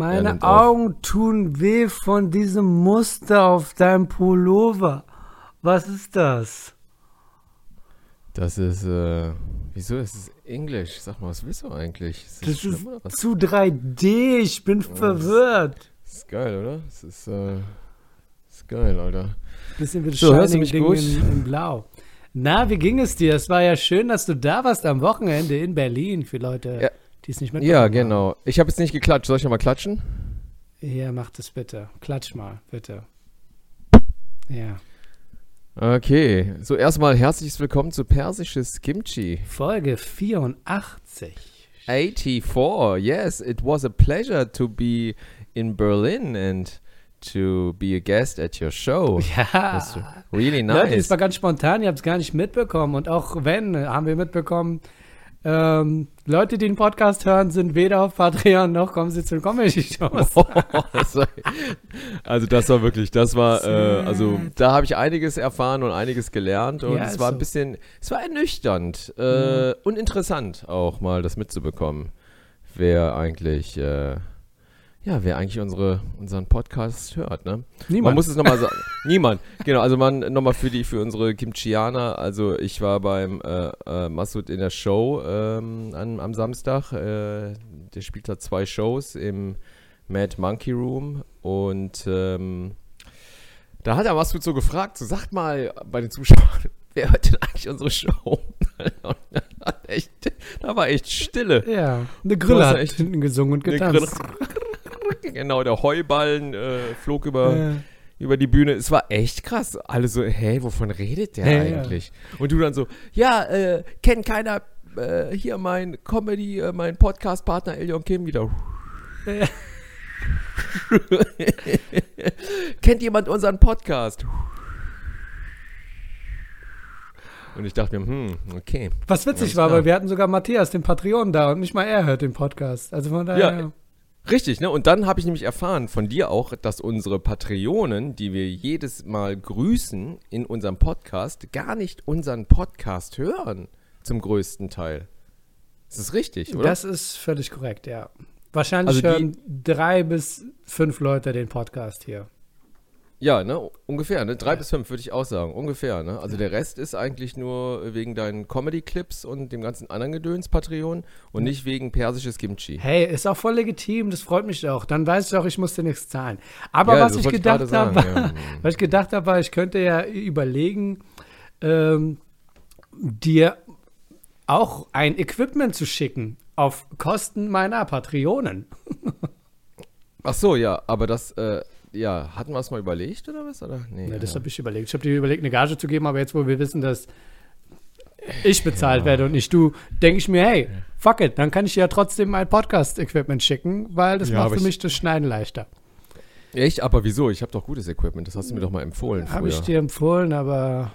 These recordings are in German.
Meine nimmt auf. Augen tun weh von diesem Muster auf deinem Pullover. Was ist das? Das ist, äh, wieso? Das ist Englisch. Sag mal, was willst du eigentlich? Ist Das schlimm, ist zu 3D. Ich bin verwirrt. Das ist geil, oder? Das ist, äh, das ist geil, Alter. Bisschen wie das So, hörst du mich Ding gut? In, in Blau. Na, wie ging es dir? Es war ja schön, dass du da warst am Wochenende in Berlin für Leute, Ja. Die es nicht mitbekommen Ja, haben. genau. Ich habe jetzt nicht geklatscht. Soll ich nochmal klatschen? Ja, mach das bitte. Klatsch mal, bitte. Ja. Okay. So, erstmal herzliches Willkommen zu Persisches Kimchi. Folge 84. 84. Yes, it was a pleasure to be in Berlin and to be a guest at your show. That's Ja. really Leute, nice. es war ganz spontan, ihr habt es gar nicht mitbekommen. Und auch wenn, haben wir mitbekommen, ähm, Leute, die den Podcast hören, sind weder auf Patreon noch kommen sie zu den Comedy-Shows. Also das war wirklich, das war, äh, also da habe ich einiges erfahren und einiges gelernt und Ja, es war ein so. bisschen, es war ernüchternd äh, und interessant auch mal das mitzubekommen, wer eigentlich, äh, ja, wer eigentlich unsere, unseren Podcast hört, ne? Man Niemand. muss es nochmal sagen. Niemand. Genau, also man nochmal für die, für unsere Kimchianer. Also ich war beim äh, äh, Masud in der Show ähm, am, am Samstag. Äh, der spielt da zwei Shows im Mad Monkey Room und ähm, da hat er Masud so gefragt, so sagt mal bei den Zuschauern, wer hört denn eigentlich unsere Show? Echt, da war echt Stille. ja, eine Grille hat echt- hinten gesungen und getanzt. Genau, der Heuballen äh, flog über, Äh, über die Bühne. Es war echt krass. Alle so, hey, wovon redet der Ja, ja. eigentlich? Und du dann so, ja, äh, kennt keiner äh, hier mein Comedy, äh, mein Podcast-Partner Elion Kim wieder. Ja. kennt jemand unseren Podcast? Und ich dachte mir, hm, okay. Was witzig war, klar. weil wir hatten sogar Matthias, den Patreon, da und nicht mal er hört den Podcast. Also von daher. Ja, Richtig, ne? Und dann habe ich nämlich erfahren von dir auch, dass unsere Patreonen, die wir jedes Mal grüßen in unserem Podcast, gar nicht unseren Podcast hören. Zum größten Teil. Das ist richtig, oder? Das ist völlig korrekt, ja. Wahrscheinlich Also hören drei bis fünf Leute den Podcast hier. Ja, ne? Ungefähr, ne? Drei bis fünf würde ich auch sagen. Ungefähr, ne? Also der Rest ist eigentlich nur wegen deinen Comedy-Clips und dem ganzen anderen Gedöns Patreon und nicht wegen persisches Kimchi. Hey, ist auch voll legitim, das freut mich auch. Dann weiß ich auch, ich muss dir nichts zahlen. Aber Ja, was ich ich gedacht gerade habe, ja. was ich gedacht habe, war, ich könnte ja überlegen, ähm, dir auch ein Equipment zu schicken auf Kosten meiner Patreonen. Ach so, ja, aber das, äh, ja, hatten wir es mal überlegt oder was? Oder? Nee, Ja, das ja. habe ich überlegt. Ich habe dir überlegt, eine Gage zu geben, aber jetzt, wo wir wissen, dass ich bezahlt werde und nicht du, denke ich mir, hey, fuck it, dann kann ich dir ja trotzdem mein Podcast-Equipment schicken, weil das Ja, macht für ich- mich das Schneiden leichter. Echt? Aber wieso? Ich habe doch gutes Equipment. Das hast du mir doch mal empfohlen Habe ich dir empfohlen, aber,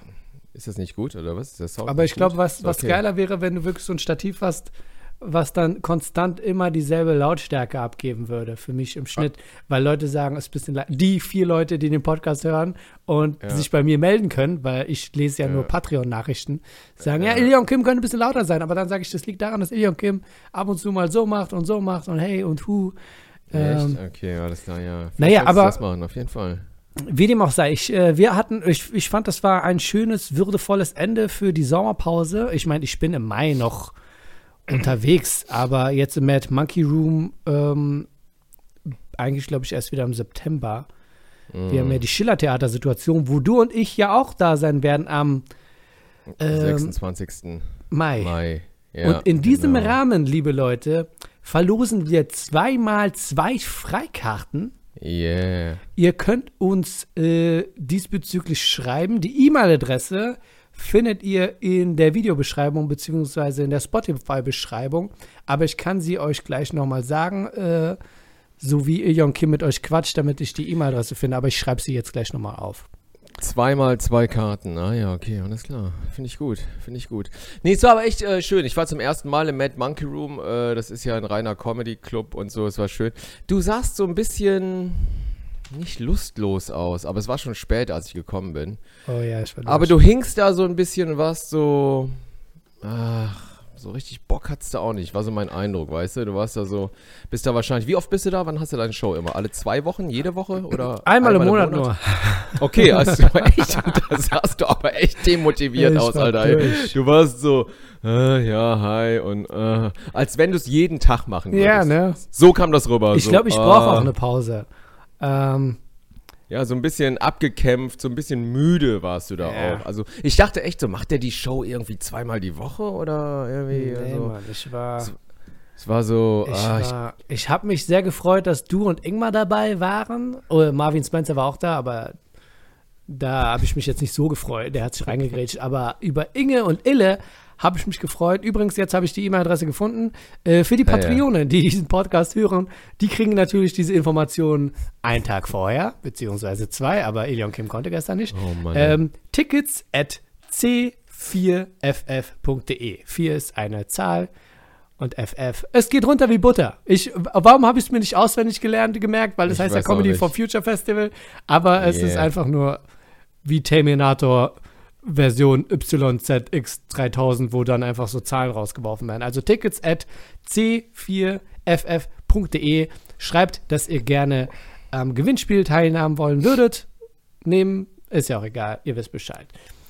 Ist das nicht gut oder was? Ist der Sound aber ich glaube, was, was Okay. geiler wäre, wenn du wirklich so ein Stativ hast, was dann konstant immer dieselbe Lautstärke abgeben würde für mich im Schnitt, weil Leute sagen, es ist ein bisschen die vier Leute, die den Podcast hören und Ja. sich bei mir melden können, weil ich lese ja, Ja. nur Patreon-Nachrichten, sagen, ja, Ja. Ilion Kim könnte ein bisschen lauter sein, aber dann sage ich, das liegt daran, dass Ilion Kim ab und zu mal so macht und so macht und hey und hu. Echt? Ähm, Okay, alles klar, ja. Vielleicht naja, aber- das machen, auf jeden Fall. wie dem auch sei, ich, äh, wir hatten, ich, ich fand, das war ein schönes, würdevolles Ende für die Sommerpause. Ich meine, ich bin im Mai noch unterwegs, aber jetzt im Mad Monkey Room, ähm, eigentlich glaube ich erst wieder im September. Wir haben ja die Schillertheater-Situation, wo du und ich ja auch da sein werden am ähm, 26. Mai. Mai. Ja, und in diesem genau. Rahmen, liebe Leute, verlosen wir zweimal zwei Freikarten Yeah. Ihr könnt uns äh, diesbezüglich schreiben. Die E-Mail-Adresse findet ihr in der Videobeschreibung beziehungsweise in der Spotify-Beschreibung. Aber ich kann sie euch gleich nochmal sagen, äh, so wie Ilion Kim mit euch quatscht, damit ich die E-Mail-Adresse finde. Aber ich schreibe sie jetzt gleich nochmal auf. Zweimal zwei Karten. Ah ja, okay, alles klar. Finde ich gut, finde ich gut. Nee, es war aber echt äh, schön. Ich war zum ersten Mal im Mad Monkey Room. Äh, das ist ja ein reiner Comedy-Club und so. Es war schön. Du sahst so ein bisschen nicht lustlos aus, aber es war schon spät, als ich gekommen bin. Oh ja, ich war Aber du hingst da so ein bisschen und warst so, ach, so richtig Bock hattest du auch nicht, war so mein Eindruck, weißt du? Du warst da so, bist da wahrscheinlich, wie oft bist du da? Wann hast du deine Show immer? Alle zwei Wochen, jede Woche oder? Einmal, im Monat, nur. Okay, du echt, das hast du aber echt demotiviert Ich aus, Alter. durch. Du warst so, äh, ja, hi und äh, als wenn du es jeden Tag machen würdest. Ja, ne? So kam das rüber. Ich so, glaube, ich brauche ah. auch eine Pause. Ähm, Ja, so ein bisschen abgekämpft, so ein bisschen müde warst du da Ja. auch. Also ich dachte echt so, macht der die Show irgendwie zweimal die Woche oder irgendwie? nee, also, Mann, ich war. es war so, Ich, ah, ich, ich habe mich sehr gefreut, dass du und Ingmar dabei waren. Oh, Marvin Spencer war auch da, aber da habe ich mich jetzt nicht so gefreut. Der hat sich reingegrätscht. Aber über Inge und Ille habe ich mich gefreut. Übrigens, jetzt habe ich die E-Mail-Adresse gefunden. Äh, für die Ja, ja. Patreonen, die diesen Podcast hören, die kriegen natürlich diese Informationen einen Tag vorher, beziehungsweise zwei, aber Ilion Kim konnte gestern nicht. Oh. Ähm, Tickets at c4ff.de. 4 ist eine Zahl und FF. Es geht runter wie Butter. Ich, warum habe ich es mir nicht auswendig gelernt, gemerkt? Weil das Ich heißt ja Comedy for Future Festival. Aber es ist Yeah. einfach nur wie Terminator Version YZX3000, wo dann einfach so Zahlen rausgeworfen werden. Also Tickets at c4ff.de. Schreibt, dass ihr gerne am Gewinnspiel teilnehmen wollen würdet. Nehmen, ist ja auch egal, ihr wisst Bescheid.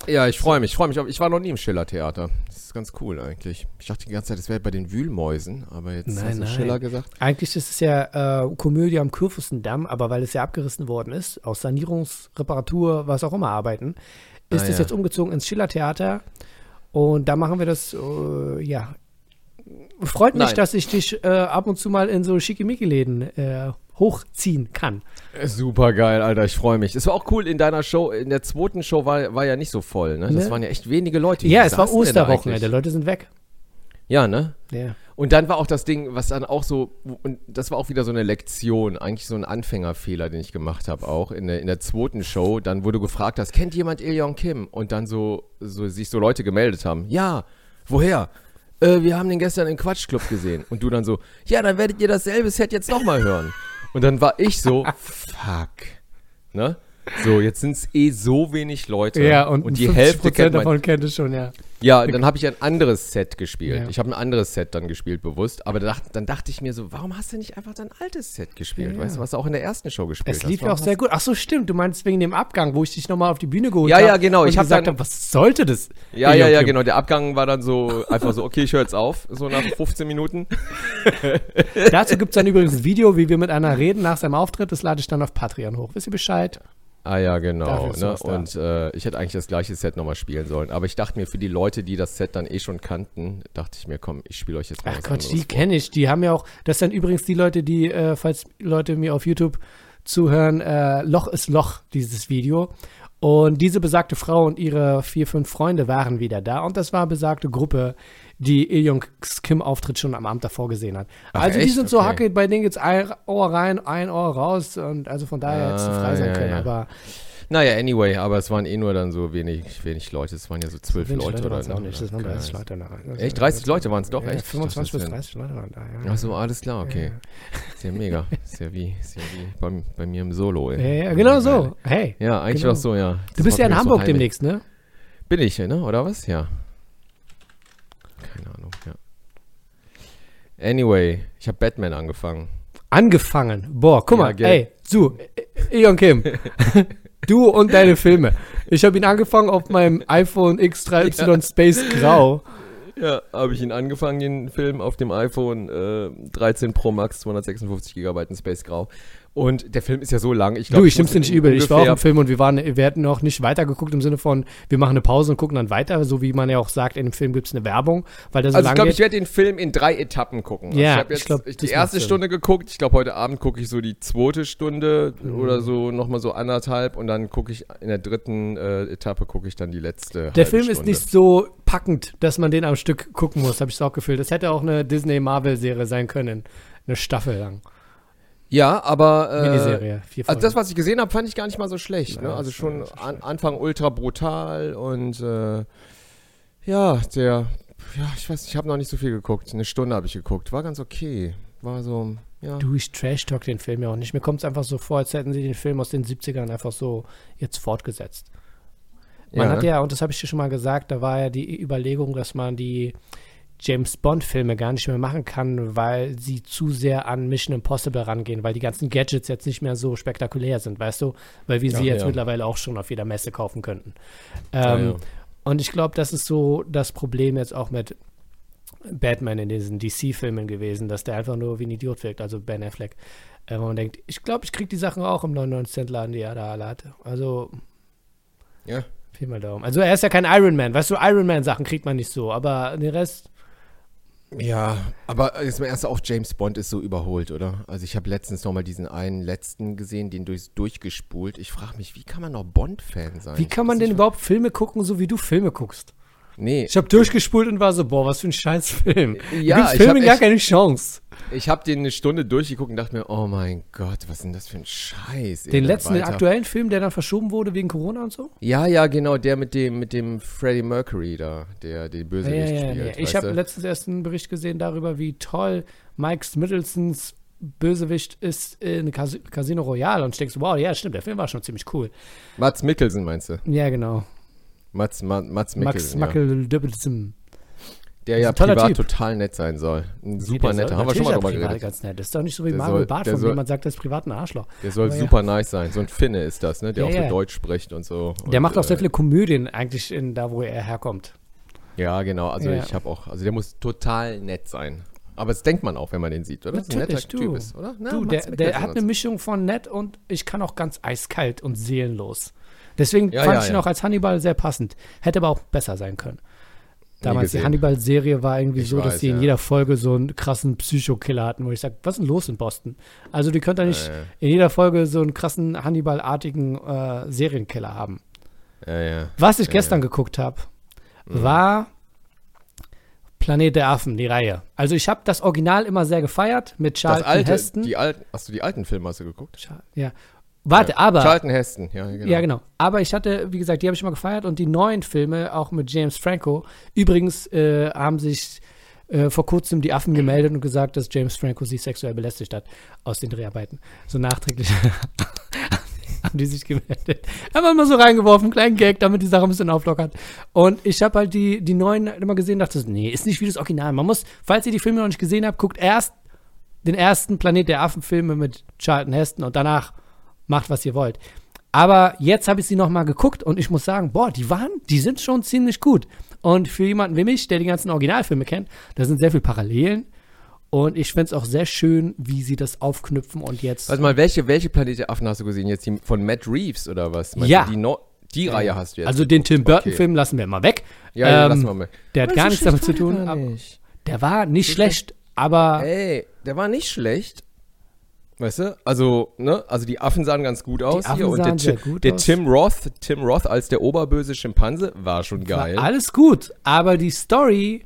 ja, ich freue mich, ich freue mich. Ich war noch nie im Schiller-Theater. Das ist ganz cool eigentlich. Ich dachte die ganze Zeit, das wäre bei den Wühlmäusen, aber jetzt Nein, hast du nein. Schiller gesagt. Eigentlich ist es ja äh, Komödie am Kurfürstendamm, aber weil es ja abgerissen worden ist, aus Sanierungs-, Reparatur, was auch immer arbeiten, ist Ah, es ja. jetzt umgezogen ins Schillertheater. Und da machen wir das, äh, ja. Freut mich, Nein. dass ich dich äh, ab und zu mal in so Schickimicki-Läden äh, hochziehen kann. Super geil, Alter, ich freue mich. Es war auch cool in deiner Show, in der zweiten Show war, war ja nicht so voll, ne? Das Ne? waren ja echt wenige Leute. Ja, es war Osterwochenende? Leute sind weg. Ja, ne? Ja. Und dann war auch das Ding, was dann auch so, und das war auch wieder so eine Lektion, eigentlich so ein Anfängerfehler, den ich gemacht habe, auch in der, in der zweiten Show, dann wo du gefragt hast, kennt jemand Ilion Kim? Und dann so, so sich so Leute gemeldet haben, ja, woher? Äh, wir haben den gestern im Quatschclub gesehen. Und du dann so, ja, dann werdet ihr dasselbe Set jetzt nochmal hören. Und dann war ich so, fuck, ne? So, jetzt sind es eh so wenig Leute. Ja, und, die 50% Hälfte kennt man, davon kennt es schon, ja. ja, dann habe ich ein anderes Set gespielt. Ja. Ich habe ein anderes Set dann gespielt, bewusst. Aber da dann dachte ich mir so, warum hast du nicht einfach dein altes Set gespielt? Ja. Weißt du, was du auch in der ersten Show gespielt Es hast? lief ja auch sehr gut. Ach so, stimmt. Du meinst wegen dem Abgang, wo ich dich nochmal auf die Bühne geholt Ja, habe. ja, genau. Und Ich hab gesagt dann- habe, was sollte das? Ja, ja, ja, genau. Der Abgang war dann so einfach so, okay, ich höre jetzt auf, so nach 15 Minuten. Dazu gibt es dann übrigens ein Video, wie wir mit einer reden nach seinem Auftritt. Das lade ich dann auf Patreon hoch. Wisst ihr Bescheid? Ah ja, genau. Ne? Und äh, ich hätte eigentlich das gleiche Set nochmal spielen sollen. Aber ich dachte mir, für die Leute, die das Set dann eh schon kannten, dachte ich mir, komm, ich spiele euch jetzt mal Ach was Gott, die kenne ich. Die haben ja auch, das sind übrigens die Leute, die, äh, falls Leute mir auf YouTube zuhören, äh, Loch ist Loch, dieses Video. Und diese besagte Frau und ihre vier, fünf Freunde waren wieder da. Und das war besagte Gruppe, die Ilyongs Kim-Auftritt schon am Abend davor gesehen hat. Ach, also die echt? sind so Okay. hacke, bei denen geht's ein Ohr rein, ein Ohr raus. Und also von daher hätte es Ah, frei sein ja, können. ja. Aber Naja, anyway, aber es waren eh nur dann so wenig, wenig Leute. Es waren ja so zwölf wenig Leute, oder auch ne? nicht. Das waren Keine 30 Ahnung. Leute. Ne? Echt? 30 Leute waren es doch, Ja, echt? Ich dachte, 25 bis das wären- 30 Leute waren da, ja. Ach so, alles klar, okay. Ist ja mega. Ist ja wie, ist ja wie bei, bei mir im Solo. Ja, Ey. ja, genau so. Hey. Ja, eigentlich Genau. war es so, ja. Du Das bist war ja in so Hamburg heimlich. demnächst, ne? Bin ich, ne? Oder was? Ja. Keine Ahnung, ja. Anyway, ich habe Batman angefangen. Angefangen. Boah, guck Ja, mal, gell. ey, zu, Eon Kim. du und deine Filme. Ich habe ihn angefangen auf meinem iPhone X3Y Space Grau. Ja, habe ich ihn angefangen, den Film auf dem iPhone äh, 13 Pro Max, 256 GB in Space Grau. Und der Film ist ja so lang. Ich glaub, Du, ich stimm's dir nicht übel. Ich war auch im Film und wir waren, wir hatten noch nicht weitergeguckt im Sinne von, wir machen eine Pause und gucken dann weiter, so wie man ja auch sagt, in dem Film gibt's eine Werbung, weil der so Also ich glaube, ich werde den Film in drei Etappen gucken. Also Ja, ich habe ich jetzt glaub, die das erste. Stunde geguckt. Ich glaube, heute Abend gucke ich so die zweite Stunde Mhm. oder so nochmal so anderthalb und dann gucke ich in der dritten äh, Etappe gucke ich dann die letzte. Der Film ist Stunde. nicht so packend, dass man den am Stück gucken muss, habe ich auch gefühlt. Das hätte auch eine Disney-Marvel-Serie sein können. Eine Staffel lang. Ja, aber äh, Miniserie. Vier Also das, was ich gesehen habe, fand ich gar nicht mal so schlecht. Nein, Ne? Also schon an, Anfang ultra brutal und äh, ja, der, ja, ich weiß, ich habe noch nicht so viel geguckt. Eine Stunde habe ich geguckt. War ganz okay. War so, ja. Du, ich trash-talk den Film ja auch nicht. Mir kommt es einfach so vor, als hätten sie den Film aus den 70ern einfach so jetzt fortgesetzt. Man ja, hat ne? ja, und das habe ich dir schon mal gesagt, da war ja die Überlegung, dass man die, James Bond-Filme gar nicht mehr machen kann, weil sie zu sehr an Mission Impossible rangehen, weil die ganzen Gadgets jetzt nicht mehr so spektakulär sind, weißt du? Weil wir sie Ja, jetzt ja. mittlerweile auch schon auf jeder Messe kaufen könnten. Ähm, ja. Und ich glaube, das ist so das Problem jetzt auch mit Batman in diesen DC-Filmen gewesen, dass der einfach nur wie ein Idiot wirkt, also Ben Affleck. Äh, wo man denkt, ich glaube, ich kriege die Sachen auch im 99-Cent-Laden, die er da alle hatte. Also, Ja. Pi mal Daumen. Also, er ist ja kein Iron Man. Weißt du, Iron Man-Sachen kriegt man nicht so, aber den Rest. Ja, aber jetzt mal erst auf James Bond ist so überholt, oder? Also ich habe letztens noch mal diesen einen letzten gesehen, den durch, durchgespult. Ich frage mich, wie kann man noch Bond-Fan sein? Wie kann man denn überhaupt Filme gucken, so wie du Filme guckst? Nee, Ich habe durchgespult und war so, boah, was für ein scheiß Film. Ja, ich Filmen gar echt- keine Chance. ich habe den eine Stunde durchgeguckt und dachte mir, oh mein Gott, was ist denn das für ein Scheiß? Den letzten, den weiter. aktuellen Film, der dann verschoben wurde wegen Corona und so? Ja, ja, genau, der mit dem, mit dem Freddie Mercury da, der den Bösewicht ja, ja, spielt. ja. Ich weißt habe letztens erst einen Bericht gesehen darüber, wie toll Mike Middletons Bösewicht ist in Cas Casino Royale. Und ich denke so, wow, ja, stimmt, der Film war schon ziemlich cool. Mats Mikkelsen meinst du? Ja, genau. Mats, Ma, Mats Max Mikkelsen, ja. Mackel der ist ja ein privat Typ. total nett sein soll. Ein super netter, haben wir schon mal drüber geredet. ganz nett. Das ist doch nicht so wie Der Mario soll- Barth, von soll- dem man sagt, der ist privat ein Arschloch. Der soll Aber ja. super nice sein. So ein Finne ist das, ne? Der Ja, auch so ja. Deutsch spricht und so. Der und, macht auch sehr äh, viele Komödien eigentlich in da, wo er herkommt. Ja, genau. Also Ja. ich habe auch, also der muss total nett sein. Aber das denkt man auch, wenn man den sieht, oder? Dass er ein Natürlich, netter du. Typ ist, oder? Na, du, der, der hat eine. Mischung von nett und ich kann auch ganz eiskalt und seelenlos. Deswegen Ja, fand ja, ich ihn auch als Hannibal sehr passend. Hätte aber auch besser sein können. Damals die. Hannibal-Serie war irgendwie Ich so, dass weiß, sie in ja. jeder Folge so einen krassen Psychokiller hatten, wo ich sage, was ist denn los in Boston? Also die könnt ihr nicht in jeder Folge so einen krassen Hannibal-artigen äh, Serienkiller haben. ja, ja. Was ich gestern geguckt habe, Mhm. war Planet der Affen, die Reihe. Also ich habe das Original immer sehr gefeiert mit Das Charlton alte, Heston. die alten, hast du die alten Filme hast du geguckt? Ja. Warte, Ja. aber Charlton Heston, ja, genau. ja genau. Aber ich hatte, wie gesagt, die habe ich immer gefeiert und die neuen Filme auch mit James Franco. Übrigens äh, haben sich äh, vor kurzem die Affen gemeldet und gesagt, dass James Franco sie sexuell belästigt hat aus den Dreharbeiten. So nachträglich haben die sich gemeldet. Einfach mal so reingeworfen, kleinen Gag, damit die Sache ein bisschen auflockert. Und ich habe halt die, die neuen immer gesehen, dachte, so, nee, ist nicht wie das Original. Man muss, falls ihr die Filme noch nicht gesehen habt, guckt erst den ersten Planet der Affen-Filme mit Charlton Heston und danach macht, was ihr wollt. Aber jetzt habe ich sie noch mal geguckt und ich muss sagen, boah, die waren, die sind schon ziemlich gut. Und für jemanden wie mich, der die ganzen Originalfilme kennt, da sind sehr viele Parallelen. Und ich finde es auch sehr schön, wie sie das aufknüpfen und jetzt. Warte mal, welche, welche Planet der Affen hast du gesehen? Jetzt die von Matt Reeves oder was? Meinst Ja. Du die no die Reihe hast du jetzt. also den Tim? Burton-Film lassen wir immer weg. Ja, ja, ähm, lass mal mal. Der hat gar nichts schlecht damit zu tun. der war nicht So schlecht, aber Ey, der war nicht schlecht. Weißt du? Also, ne? Also die Affen sahen ganz gut aus Affen hier. Und der, Ti- der. Tim Roth, Tim Roth als der oberböse Schimpanse war schon war geil. alles gut. Aber die Story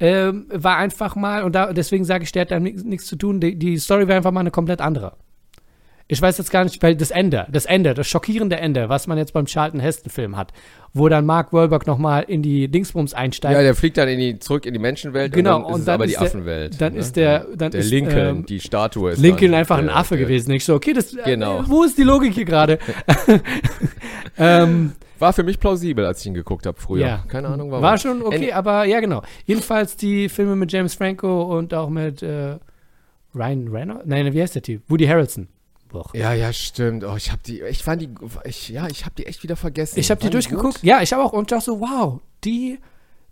ähm, war einfach mal, und da, deswegen sage ich, der hat da nichts nichts zu tun. Die, die Story war einfach mal eine komplett andere. Ich weiß jetzt gar nicht, weil das Ende, das Ende, das schockierende Ende, was man jetzt beim Charlton Heston-Film hat, wo dann Mark Wahlberg nochmal in die Dingsbums einsteigt. Ja, der fliegt dann in die, zurück in die Menschenwelt Genau, und dann ist und dann aber ist die der- Affenwelt. dann ne? ist der- dann der ist, Lincoln, ähm, die Statue ist Lincoln dann einfach ein der- Affe der- gewesen. Ich so, okay, das, Genau. äh, wo ist die Logik hier gerade? ähm, War für mich plausibel, als ich ihn geguckt habe früher. Ja. Keine Ahnung warum. War schon okay, aber ja, genau. Jedenfalls die Filme mit James Franco und auch mit äh, Ryan Reynolds? Nein, wie heißt der Typ? Woody Harrelson. Boah. Ja, ja, stimmt. Oh, ich habe die, ich fand die, ich, ja, ich habe die echt wieder vergessen. Ich habe die durchgeguckt. gut? Ja, ich habe auch und dachte so, wow, die,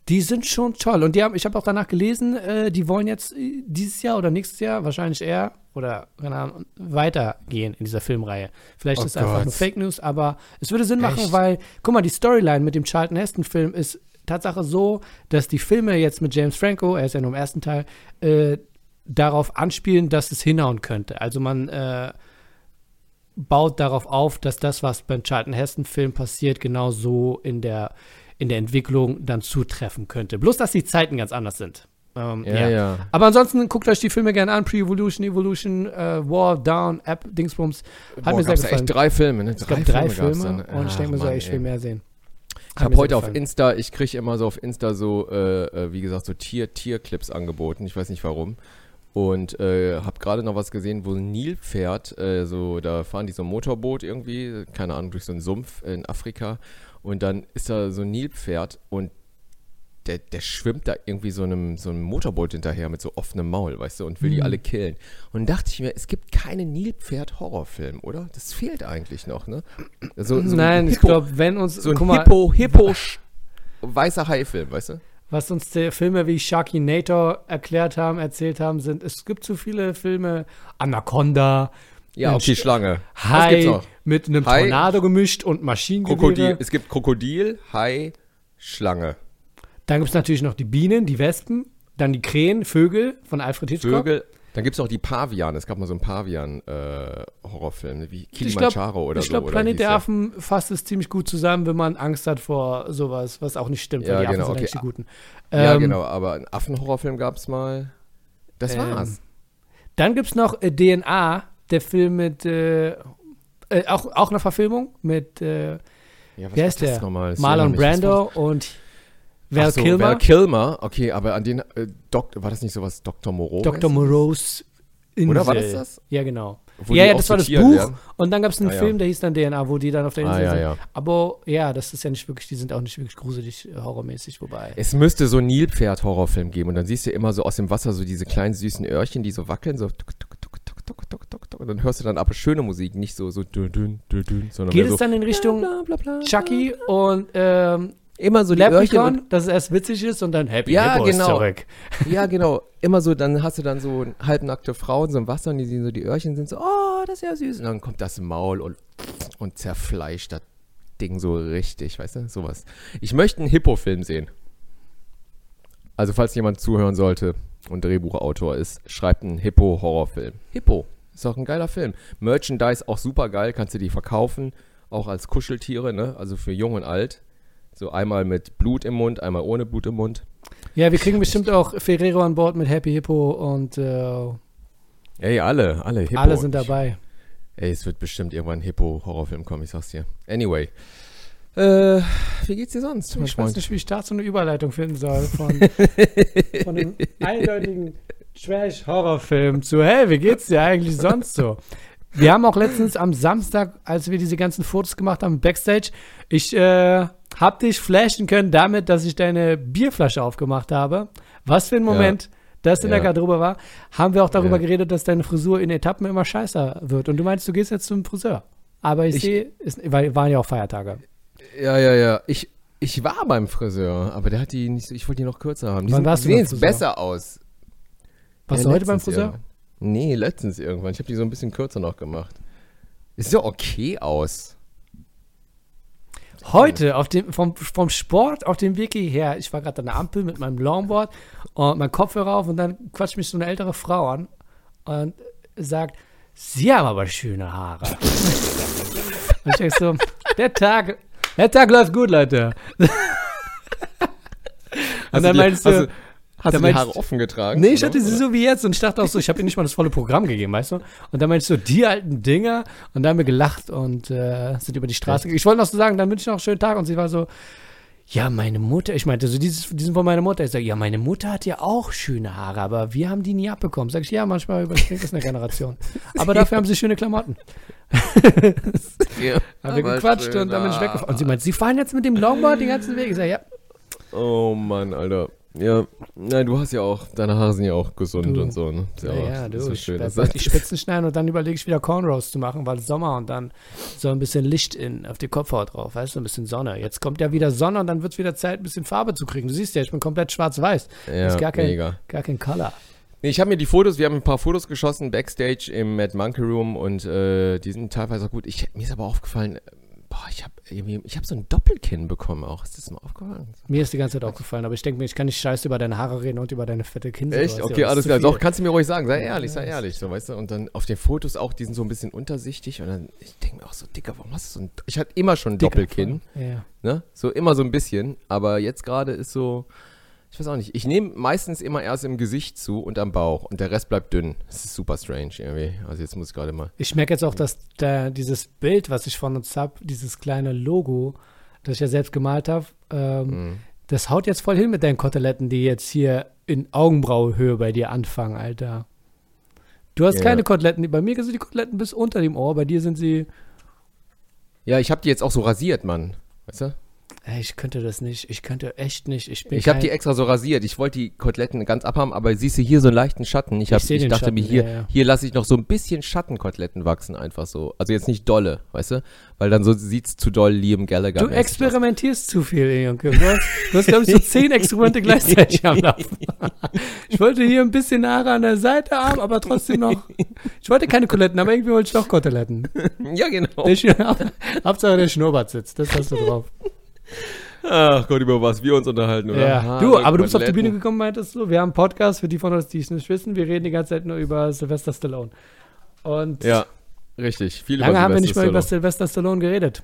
die sind schon toll. Und die haben, ich habe auch danach gelesen, äh, die wollen jetzt äh, dieses Jahr oder nächstes Jahr wahrscheinlich eher oder keine Ahnung, weitergehen in dieser Filmreihe. Vielleicht Oh ist es einfach nur Fake News, aber es würde Sinn machen, Echt? weil, guck mal, die Storyline mit dem Charlton Heston-Film ist Tatsache so, dass die Filme jetzt mit James Franco, er ist ja nur im ersten Teil, äh, darauf anspielen, dass es hinhauen könnte. Also man äh, baut darauf auf, dass das, was beim Charlton Heston-Film passiert, genau so in der, in der Entwicklung dann zutreffen könnte. Bloß, dass die Zeiten ganz anders sind. Ähm, Ja, ja. Aber ansonsten guckt euch die Filme gerne an. Pre-Evolution, Evolution, äh, War, Down, App, Dingsbums. Hat Boah, mir sehr gefallen. echt drei Filme, ne? es gab drei Filme dann. und ich denke mir Ach, so, ich will mehr sehen. Ich habe heute auf gefallen. Insta, ich kriege immer so auf Insta so, äh, äh, wie gesagt, so Tier, Tierclips angeboten. Ich weiß nicht warum. Und äh, habe gerade noch was gesehen, wo ein Nilpferd, äh, so, da fahren die so ein Motorboot irgendwie, keine Ahnung, durch so einen Sumpf in Afrika. Und dann ist da so ein Nilpferd und der, der schwimmt da irgendwie so einem, so einem Motorboot hinterher mit so offenem Maul, weißt du, und will die alle killen. Und dachte ich mir, es gibt keinen Nilpferd-Horrorfilm, oder? Das fehlt eigentlich noch, ne? So, so ein Nein, ich glaube, wenn uns, so ein Hippo, Hippo, weißer Hai-Film, weißt du? Was uns die Filme wie Sharkinator erklärt haben, erzählt haben, sind, es gibt zu viele Filme, Anaconda, Ja, Mensch, okay, Schlange. Hai mit einem Hai, Tornado gemischt und Maschinengewehre. Krokodil. Es gibt Krokodil, Hai, Schlange. Dann gibt es natürlich noch die Bienen, die Wespen, dann die Krähen, Vögel von Alfred Hitchcock. Vögel. Dann gibt es auch die Paviane. Es gab mal so einen Pavian-Horrorfilm, wie Ich glaube, Kilimanjaro oder ich so. glaub, oder Planet der? Affen fasst es ziemlich gut zusammen, wenn man Angst hat vor sowas, was auch nicht stimmt, Ja, weil die Affen genau, sind okay. die Guten. Ja, Ähm, genau, aber einen Affenhorrorfilm gab es mal. Das Ähm, war's. Dann gibt es noch äh, DNA, der Film mit, äh, äh, auch, auch eine Verfilmung mit äh, Ja, ist das der? Marlon Brando und Val so, Kilmer, Val Kilmer, okay, aber an den, äh, Dok war das nicht sowas Dr. Moreau? Dr. Moreau's Insel. Oder war das das? Ja, genau. Wo ja, ja, das war das Buch. werden? Und dann gab es einen Ah. Film, der hieß dann DNA, wo die dann auf der Insel Ah, ja, sind. ja. Aber ja, das ist ja nicht wirklich, die sind auch nicht wirklich gruselig, äh, horrormäßig, wobei. Es müsste so einen Nilpferd-Horrorfilm geben und dann siehst du immer so aus dem Wasser so diese kleinen süßen Öhrchen, die so wackeln, so tuk, tuk, tuk, und dann hörst du dann aber schöne Musik, nicht so so dün, dün, dün, dün, sondern Geht mehr so es dann in Richtung bla, bla, bla, Chucky und ähm, immer so die Öhrchen Leprechaun, und, dass es erst witzig ist und dann Happy Ja, Hippo genau. ist zurück. ja genau, immer so, dann hast du dann so halbnackte Frauen so im Wasser und die sehen so die Öhrchen sind so, oh, das ist ja süß und dann kommt das Maul und und zerfleischt das Ding so richtig, weißt du, sowas. Ich möchte einen Hippo-Film sehen. Also falls jemand zuhören sollte und Drehbuchautor ist, schreibt einen Hippo-Horrorfilm. Hippo, ist auch ein geiler Film. Merchandise auch super geil, kannst du die verkaufen, auch als Kuscheltiere, ne? Also für jung und alt. So einmal mit Blut im Mund, einmal ohne Blut im Mund. Ja, wir kriegen bestimmt auch Ferrero an Bord mit Happy Hippo und äh, Ey, alle, alle Hippo. alle sind dabei. Ey, es wird bestimmt irgendwann ein Hippo-Horrorfilm kommen, ich sag's dir. Anyway. Äh, wie geht's dir sonst, Ich weiß Freund? nicht, wie ich da so eine Überleitung finden soll von, von einem eindeutigen Trash-Horrorfilm zu, hey, wie geht's dir eigentlich sonst so? Wir haben auch letztens am Samstag, als wir diese ganzen Fotos gemacht haben, Backstage, ich äh, hab dich flashen können damit, dass ich deine Bierflasche aufgemacht habe. Was für ein Moment das in Ja. der Garderobe war. Haben wir auch darüber Ja. geredet, dass deine Frisur in Etappen immer scheißer wird. Und du meinst, du gehst jetzt zum Friseur. Aber ich, Ich- sehe, es waren ja auch Feiertage. Ja, ja, ja. Ich, ich war beim Friseur, aber der hat die nicht so, ich wollte die noch kürzer haben. Die Wann sind, warst du sehen jetzt besser aus. Warst Ja, du heute beim Friseur? irgendwann. Nee, letztens irgendwann. Ich habe die so ein bisschen kürzer noch gemacht. Ist ja okay aus. Heute auf dem, vom, vom Sport auf dem Weg hierher, ich war gerade an der Ampel mit meinem Longboard und mein Kopfhörer auf und dann quatscht mich so eine ältere Frau an und sagt, Sie haben aber schöne Haare. und ich denke so, der Tag, der Tag läuft gut, Leute. und dann meinst du, du, hast da du die Haare offen getragen? Nee, ich hatte sie so wie jetzt und ich dachte auch so, ich habe ihr nicht mal das volle Programm gegeben, weißt du? Und dann meinst du, die alten Dinger und dann haben wir gelacht und äh, sind über die Straße gegangen. Ich wollte noch so sagen, dann wünsche ich noch einen schönen Tag und sie war so, ja, meine Mutter, ich meinte so, dieses, diesen von meiner Mutter, ich sage, ja, meine Mutter hat ja auch schöne Haare, aber wir haben die nie abbekommen. Sag ich, ja, manchmal überspringt das eine Generation. Aber dafür haben sie schöne Klamotten. Ja, Haben wir gequatscht und dann bin ich Ah. weggefahren. Und sie meint, sie fahren jetzt mit dem Longboard den ganzen Weg. Ich sage, ja, Oh Mann, Alter. Ja, nein, du hast ja auch, deine Haare sind ja auch gesund Du. und so, ne? Ja, auch- ja, du, ist ja ich schön. werde die Spitzen schneiden und dann überlege ich wieder Cornrows zu machen, weil es Sommer und dann so ein bisschen Licht in, auf die Kopfhaut drauf, weißt du, ein bisschen Sonne. Jetzt kommt ja wieder Sonne und dann wird es wieder Zeit, ein bisschen Farbe zu kriegen. Du siehst ja, ich bin komplett schwarz-weiß. ja, ist gar kein- mega. Gar kein Color. Nee, ich habe mir die Fotos, wir haben ein paar Fotos geschossen backstage im Mad Monkey Room und äh, die sind teilweise auch gut. Ich, mir ist aber aufgefallen, boah, ich habe ich hab so ein Doppelkinn bekommen auch. Ist das mal aufgefallen? Mir ist die ganze Zeit aufgefallen, aber ich denke mir, ich kann nicht scheiße über deine Haare reden und über deine fette Kinder. Echt? Okay, alles klar. Doch, kannst du mir ruhig sagen. Sei ehrlich, sei ehrlich, so, weißt du. Und dann auf den Fotos auch, die sind so ein bisschen untersichtig und dann, ich denke mir auch so, Dicker, warum hast du so ein, ich hatte immer schon ein Doppelkinn, Ja. ne? So immer so ein bisschen, aber jetzt gerade ist so, ich weiß auch nicht, ich nehme meistens immer erst im Gesicht zu und am Bauch und der Rest bleibt dünn. Das ist super strange irgendwie. Also jetzt muss ich gerade mal. Ich merke jetzt auch, dass da dieses Bild, was ich von uns habe, dieses kleine Logo, das ich ja selbst gemalt habe, ähm, Mhm. das haut jetzt voll hin mit deinen Koteletten, die jetzt hier in Augenbrauhöhe bei dir anfangen, Alter. Du hast Ja. keine Koteletten, bei mir sind die Koteletten bis unter dem Ohr, bei dir sind sie. Ja, ich habe die jetzt auch so rasiert, Mann. Weißt du? Ey, ich könnte das nicht. Ich könnte echt nicht. Ich bin Ich habe die extra so rasiert. Ich wollte die Koteletten ganz abhaben, aber siehst du hier so einen leichten Schatten. Ich, hab, ich, den dachte mir, Schatten, hier, ja, ja. hier lasse ich noch so ein bisschen Schattenkoteletten wachsen, einfach so. Also jetzt nicht dolle, weißt du? Weil dann so sieht's zu doll Liam Gallagher. Du experimentierst zu viel, Junge. Du hast, du hast glaube ich, so zehn Experimente gleichzeitig am Laufen. Ich wollte hier ein bisschen Haare an der Seite haben, aber trotzdem noch. Ich wollte keine Koteletten, aber irgendwie wollte ich doch Koteletten. Ja, genau. Der Hauptsache der Schnurrbart sitzt, das hast du drauf. Ach Gott, über was wir uns unterhalten, oder? Ja. Haare, Du, aber du bist auf die. Bühne gekommen, meintest du? Wir haben einen Podcast, für die von uns, die es nicht wissen. Wir reden die ganze Zeit nur über Sylvester Stallone. Und Ja, richtig. Viel lange haben wir nicht mal über. Sylvester Stallone geredet.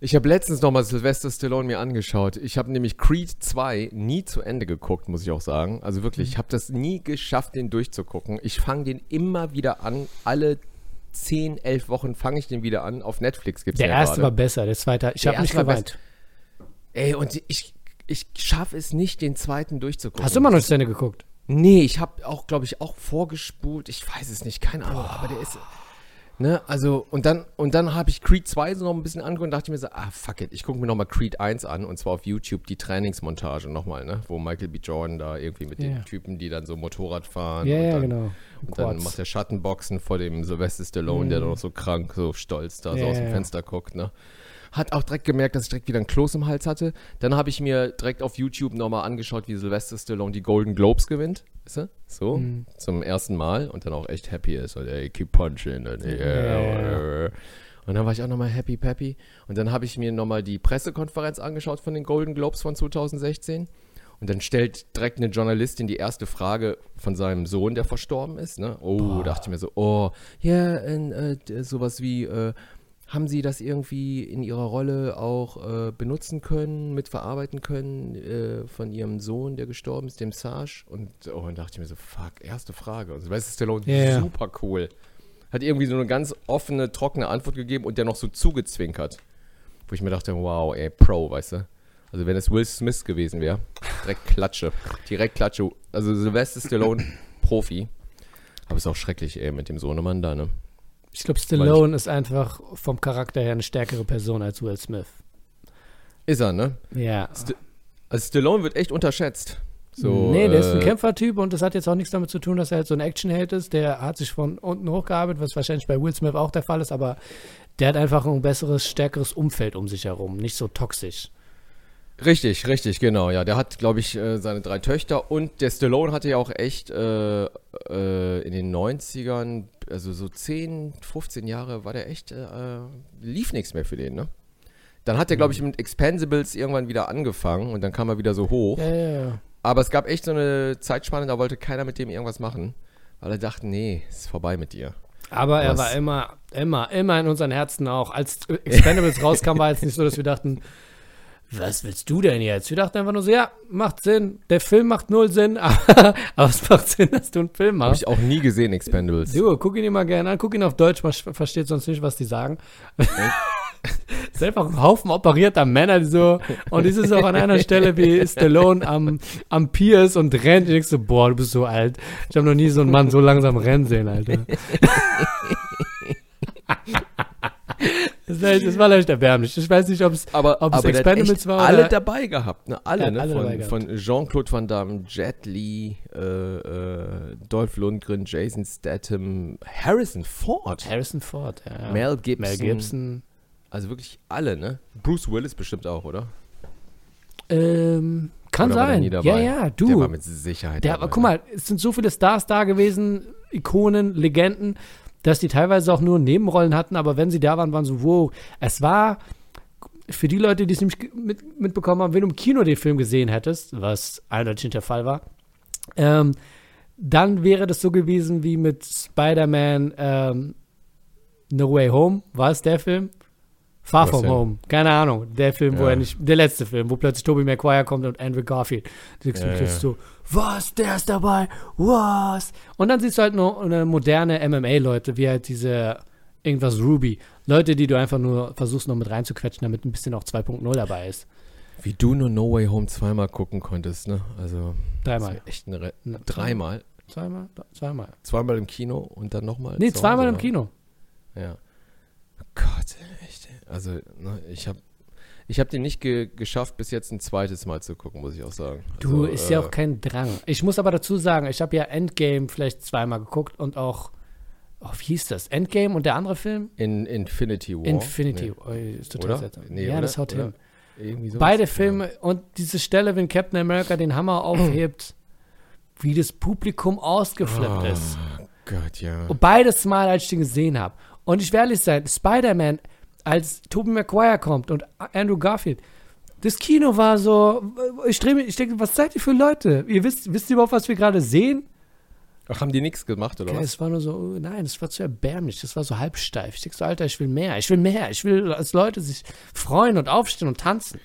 Ich habe letztens noch mal Sylvester Stallone mir angeschaut. Ich habe nämlich Creed 2 nie zu Ende geguckt, muss ich auch sagen. Also wirklich, ich habe das nie geschafft, den durchzugucken. Ich fange den immer wieder an. Alle 10, 11 Wochen fange ich den wieder an. Auf Netflix gibt es Der ja erste war gerade. besser, der zweite, ich habe nicht war geweint. Ey, und ich, ich schaffe es nicht, den zweiten durchzugucken. Hast du immer noch nicht zu Ende geguckt? Nee, ich habe auch, glaube ich, auch vorgespult. Ich weiß es nicht, keine Ahnung, aber der ist. Ne, also, und dann, und dann habe ich Creed 2 so noch ein bisschen angeguckt und dachte mir so, ah, fuck it, ich gucke mir nochmal Creed 1 an und zwar auf YouTube die Trainingsmontage nochmal, ne, wo Michael B. Jordan da irgendwie mit Ja. den Typen, die dann so Motorrad fahren. Ja, und ja, dann, genau. Und dann Quads. macht er Schattenboxen vor dem Sylvester Stallone, der da noch so krank, so stolz da so Ja, aus dem. Fenster guckt, ne. Hat auch direkt gemerkt, dass ich direkt wieder ein Kloß im Hals hatte. Dann habe ich mir direkt auf YouTube nochmal angeschaut, wie Sylvester Stallone die Golden Globes gewinnt. Weißt du? So, Mhm. zum ersten Mal und dann auch echt happy ist. Und ey, keep punching. Und, ey, Ja, und dann war ich auch nochmal happy peppy. Und dann habe ich mir nochmal die Pressekonferenz angeschaut von den Golden Globes von 2016. Und dann stellt direkt eine Journalistin die erste Frage von seinem Sohn, der verstorben ist. Ne? Oh, dachte ich mir so, oh, ja, äh, d- sowas wie, äh, haben Sie das irgendwie in Ihrer Rolle auch äh, benutzen können, mitverarbeiten können äh, von Ihrem Sohn, der gestorben ist, dem Sarge? Und, oh, und dachte ich mir so, fuck, erste Frage. Und Sylvester Stallone, ja. super cool. Hat irgendwie so eine ganz offene, trockene Antwort gegeben und der noch so zugezwinkert. Wo ich mir dachte, wow, ey, Pro, weißt du? Also wenn es Will Smith gewesen wäre, direkt Klatsche. Direkt Klatsche. Also Sylvester Stallone, Profi. Aber ist auch schrecklich, ey, mit dem Sohnemann da, ne? Ich glaube, Stallone ist einfach vom Charakter her eine stärkere Person als Will Smith. Ist er, ne? Ja. Also Stallone wird echt unterschätzt. So, nee, der ist ein äh, Kämpfertyp und das hat jetzt auch nichts damit zu tun, dass er halt so ein Actionheld ist. Der hat sich von unten hochgearbeitet, was wahrscheinlich bei Will Smith auch der Fall ist, aber der hat einfach ein besseres, stärkeres Umfeld um sich herum, nicht so toxisch. Richtig, richtig, genau. Ja, der hat, glaube ich, äh, seine drei Töchter und der Stallone hatte ja auch echt äh, äh, in den 90ern, also so 10, 15 Jahre war der echt, äh, lief nichts mehr für den, ne? Dann hat er, glaube ich, mit Expendables irgendwann wieder angefangen und dann kam er wieder so hoch. Ja, ja, ja. Aber es gab echt so eine Zeitspanne, da wollte keiner mit dem irgendwas machen, weil er dachte, nee, ist vorbei mit dir. Aber er Was? war immer, immer, immer in unseren Herzen auch. Als Expendables rauskam, war jetzt nicht so, dass wir dachten, was willst du denn jetzt? Wir dachten einfach nur so, ja, macht Sinn. Der Film macht null Sinn, aber, aber es macht Sinn, dass du einen Film Habe machst. ich auch nie gesehen, Expendables. Du, guck ihn dir mal gerne an, guck ihn auf Deutsch, man versteht sonst nicht, was die sagen. ist einfach ein Haufen operierter Männer, die so, und es ist auch an einer Stelle wie Stallone am, am Pier ist und rennt. Ich denk so, boah, du bist so alt. Ich habe noch nie so einen Mann so langsam rennen sehen, Alter. Das war, das war leicht erbärmlich. Ich weiß nicht, ob es Aber, Ob es aber Expendables war alle oder- dabei gehabt, ne? Alle, Ja, ne? alle von, von Jean-Claude Van Damme, Jet Li, äh, äh, Dolph Lundgren, Jason Statham, Harrison Ford, Harrison Ford, ja. Mel Gibson. Mel Gibson. Also wirklich alle, ne? Bruce Willis bestimmt auch, oder? Ähm, kann Oder sein. Ja, ja, du. Der war mit Sicherheit Der, dabei. aber guck mal, es sind so viele Stars da gewesen, Ikonen, Legenden, dass die teilweise auch nur Nebenrollen hatten, aber wenn sie da waren, waren so, wow. Es war für die Leute, die es nämlich mit, mitbekommen haben, wenn du im Kino den Film gesehen hättest, was eindeutig nicht der Fall war, ähm, dann wäre das so gewesen wie mit Spider-Man ähm, No Way Home. War es der Film? Far From? Home. Keine Ahnung. Der Film, wo Ja. er nicht, der letzte Film, wo plötzlich Tobey Maguire kommt und Andrew Garfield. Du ja, ja. so, was, der ist dabei, was? Und dann siehst du halt nur eine moderne MMA-Leute, wie halt diese irgendwas Ruby. Leute, die du einfach nur versuchst noch mit reinzuquetschen, damit ein bisschen auch 2.0 dabei ist. Wie du nur No Way Home zweimal gucken konntest, ne? Also, Dreimal. echt eine Re Ne, Dreimal? Zweimal? Zweimal. Zweimal im Kino und dann nochmal? Nee, zweimal im? Kino. Ja. Gott, echt. ey. Also, ne, ich habe Ich habe den nicht ge geschafft, bis jetzt ein zweites Mal zu gucken, muss ich auch sagen. Du, Also, ist ja äh, auch kein Drang. Ich muss aber dazu sagen, ich habe ja Endgame vielleicht zweimal geguckt und auch, oh, wie hieß das? Endgame und der andere Film? In Infinity War. Infinity. Nee. Oh, ist total seltsam. Nee, ja, oder? das haut Oder? hin. Beide Filme und diese Stelle, wenn Captain America den Hammer aufhebt, wie das Publikum ausgeflippt Ja. ist. Oh Gott, ja. Und beides Mal, als ich den gesehen habe. Und ich will ehrlich sein, Spider-Man, als Tobey Maguire kommt und Andrew Garfield, das Kino war so, ich drehe mich, ich denke, was seid ihr für Leute? Ihr wisst, wisst ihr überhaupt, was wir gerade sehen? Ach, haben die nichts gemacht, oder Okay, was? es war nur so, oh, nein, es war zu erbärmlich, das war so halbsteif. Ich denke so, Alter, ich will mehr, ich will mehr, ich will, dass Leute sich freuen und aufstehen und tanzen.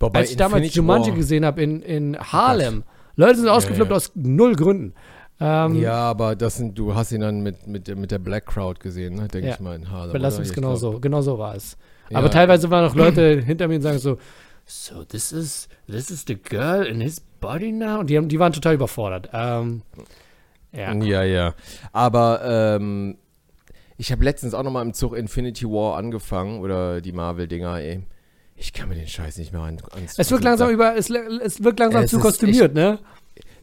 Boah, Als ich damals Infinity Jumanji War- gesehen habe in, in Harlem, Leute sind ausgeflippt ja. aus null Gründen. Ähm, Ja, aber das sind, du hast ihn dann mit, mit, der- mit der Black Crowd gesehen, ne? denke Ja. ich mal in Harlem. Aber lass oder? uns Ich genau so, genau so war es. Ja. Aber teilweise waren auch Leute hinter mir und sagen so, so this is this is the girl in his body now. Und die, haben, die waren total überfordert. Ähm, ja. Ja, ja. Aber ähm, ich habe letztens auch noch mal im Zug Infinity War angefangen oder die Marvel-Dinger, ey. Ich kann mir den Scheiß nicht mehr an. ans- Es wird langsam über, es, es wird langsam Es zu kostümiert, ne?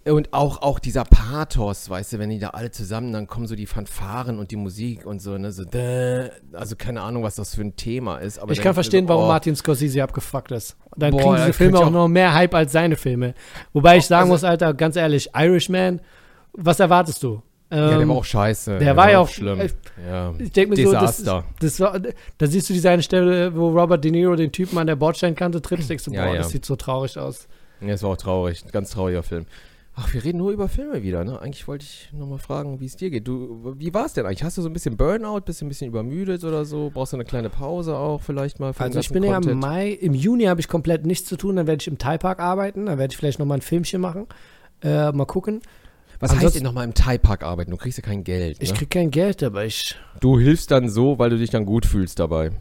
Und auch, auch dieser Pathos, weißt du, wenn die da alle zusammen, dann kommen so die Fanfaren und die Musik und so, ne, so, däh. also keine Ahnung, was das für ein Thema ist. Aber Ich kann verstehen, so, warum oh, Martin Scorsese abgefuckt ist. Dann Boah, kriegen diese Filme auch auch- noch mehr Hype als seine Filme. Wobei ich sagen Also- muss, Alter, ganz ehrlich, Irishman, was erwartest du? Ja, der Ähm, war auch scheiße. der war ja auch- schlimm. äh, ja. Ich denke mir so, das, Desaster. das war, da siehst du diese eine Stelle, wo Robert De Niro den Typen an der Bordsteinkante tritt, denkst du, boah, Ja, ja. das sieht so traurig aus. Ja, es war auch traurig. Ein ganz trauriger Film. Ach, wir reden nur über Filme wieder, ne? Eigentlich wollte ich nochmal fragen, wie es dir geht. Du, wie war es denn eigentlich? Hast du so ein bisschen Burnout, bist du ein bisschen übermüdet oder so? Brauchst du eine kleine Pause auch vielleicht mal für den Also ich bin ja im Content? Mai, im Juni habe ich komplett nichts zu tun, dann werde ich im Thai-Park arbeiten, dann werde ich vielleicht nochmal ein Filmchen machen. Äh, mal gucken. Was heißt ansonsten- denn nochmal im Thai-Park arbeiten? Du kriegst ja kein Geld, ne? Ich krieg kein Geld, aber ich, Du hilfst dann so, weil du dich dann gut fühlst dabei.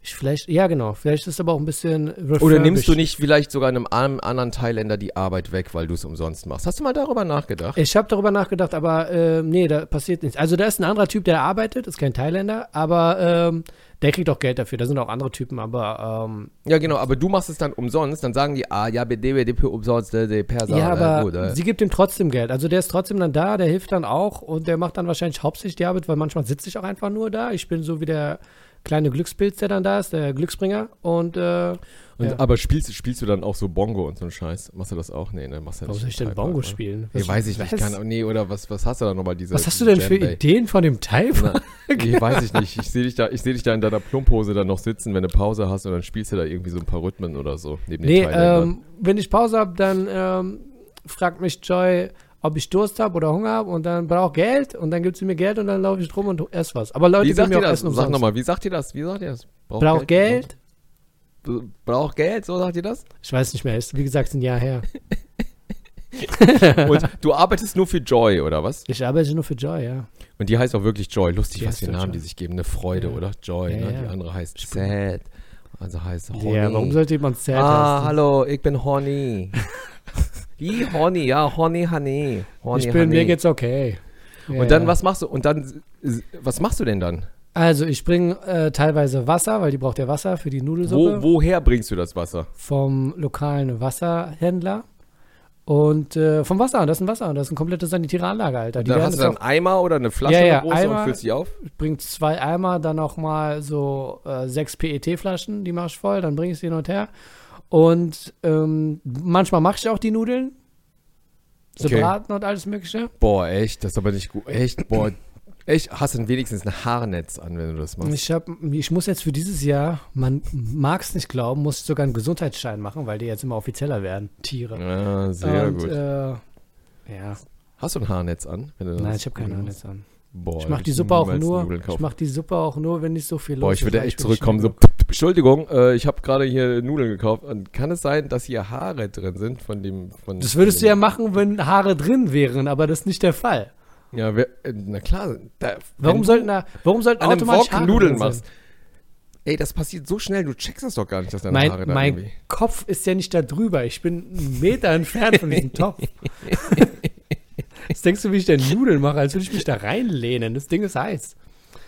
Ich vielleicht, ja genau, vielleicht ist aber auch ein bisschen Oder nimmst du nicht vielleicht sogar einem an- anderen Thailänder die Arbeit weg, weil du es umsonst machst? Hast du mal darüber nachgedacht? Ich habe darüber nachgedacht, aber äh, nee, da passiert nichts. Also da ist ein anderer Typ, der arbeitet, ist kein Thailänder, aber ähm, der kriegt auch Geld dafür. Da sind auch andere Typen, aber ähm, Ja, genau, aber du machst es dann umsonst, dann sagen die, ah, ja, BDWDP umsonst, der Perser. ja, aber gut, äh. sie gibt ihm trotzdem Geld. Also der ist trotzdem dann da, der hilft dann auch und der macht dann wahrscheinlich hauptsächlich die Arbeit, weil manchmal sitze ich auch einfach nur da. Ich bin so wie der kleine Glückspilz, der dann da ist, der Glücksbringer und äh, Und, Ja. Aber spielst, spielst du dann auch so Bongo und so einen Scheiß? Machst du das auch? Nee, ne, machst du warum nicht soll ich denn Bongo oder? spielen? Nee, weiß ich nicht. Kann, nee, oder was, was hast du da nochmal diese Was hast du denn für Jam? Ideen von dem? Na, nee, weiß ich nicht. Ich sehe dich, da, ich seh dich da in deiner Plumphose dann noch sitzen, wenn du Pause hast und dann spielst du da irgendwie so ein paar Rhythmen oder so. Neben Nee, den ähm, wenn ich Pause habe, dann ähm, fragt mich Joy, ob ich Durst habe oder Hunger habe und dann brauche Geld und dann gibt sie mir Geld und dann laufe ich drum und esse was. Aber Leute wie sagt mir ihr das? Essen Sag nochmal, wie sagt ihr das? Wie sagt ihr das? Braucht Geld? B- Braucht Geld, so sagt ihr das? Ich weiß nicht mehr, ist wie gesagt ein Jahr her. Und du arbeitest nur für Joy, oder was? Ich arbeite nur für Joy, ja. Und die heißt auch wirklich Joy. Lustig, Die was für Namen Joy. die sich geben. Eine Freude, Ja. oder? Joy, Ja, ne? ja. Die andere heißt Sad. Also heißt Honey. Ja, warum sollte jemand sad Ah, heißen? hallo, ich bin Honey. Wie Honey, ja, Honey, Honey. Honey, Ich bin, Honey. mir geht's okay. Ja, Und dann, was machst du? Und dann, was machst du denn dann? Also ich bringe äh, teilweise Wasser, weil die braucht ja Wasser für die Nudelsuppe. Wo, woher bringst du das Wasser? vom lokalen Wasserhändler. Und äh, vom Wasser, das ist ein Wasser, das ist eine komplette sanitäre Anlage, Alter. Die werden hast du dann Eimer oder eine Flasche Ja, ja, große Eimer. und füllst die auf? Ich bringe zwei Eimer, dann auch mal so äh, sechs PET-Flaschen, die mache ich voll, dann bringe ich sie hin und her. Und ähm, manchmal mache ich auch die Nudeln. So Okay. braten und alles Mögliche. Boah, echt, das ist aber nicht gut. Echt, boah, echt, hast du wenigstens ein Haarnetz an, wenn du das machst? Ich, hab, ich muss jetzt für dieses Jahr, man mag es nicht glauben, muss ich sogar einen Gesundheitsschein machen, weil die jetzt immer offizieller werden, Tiere. Ja, sehr und, gut. Äh, ja, Hast du ein Haarnetz an? Wenn du das nein, ich habe machst? jetzt an. Boah, Ich mache die Suppe auch nur. Ich mache die Suppe auch nur, wenn nicht so viel Boah, los ich würde ist, weil echt zurückkommen. So, Entschuldigung, äh, ich habe gerade hier Nudeln gekauft. Und kann es sein, dass hier Haare drin sind von dem. Von Das würdest du dem, ja machen, wenn Haare drin wären, aber das ist nicht der Fall. Ja, wer, äh, na klar. Da, Warum sollten da, warum sollten du an einem automatisch Wok Haare Nudeln machst? Ey, das passiert so schnell, du checkst das doch gar nicht, dass deine Mein, Haare da mein irgendwie. Kopf ist ja nicht da drüber. Ich bin einen Meter entfernt von diesem Topf. Jetzt denkst du, wie ich denn Nudeln mache, als würde ich mich da reinlehnen. Das Ding ist heiß.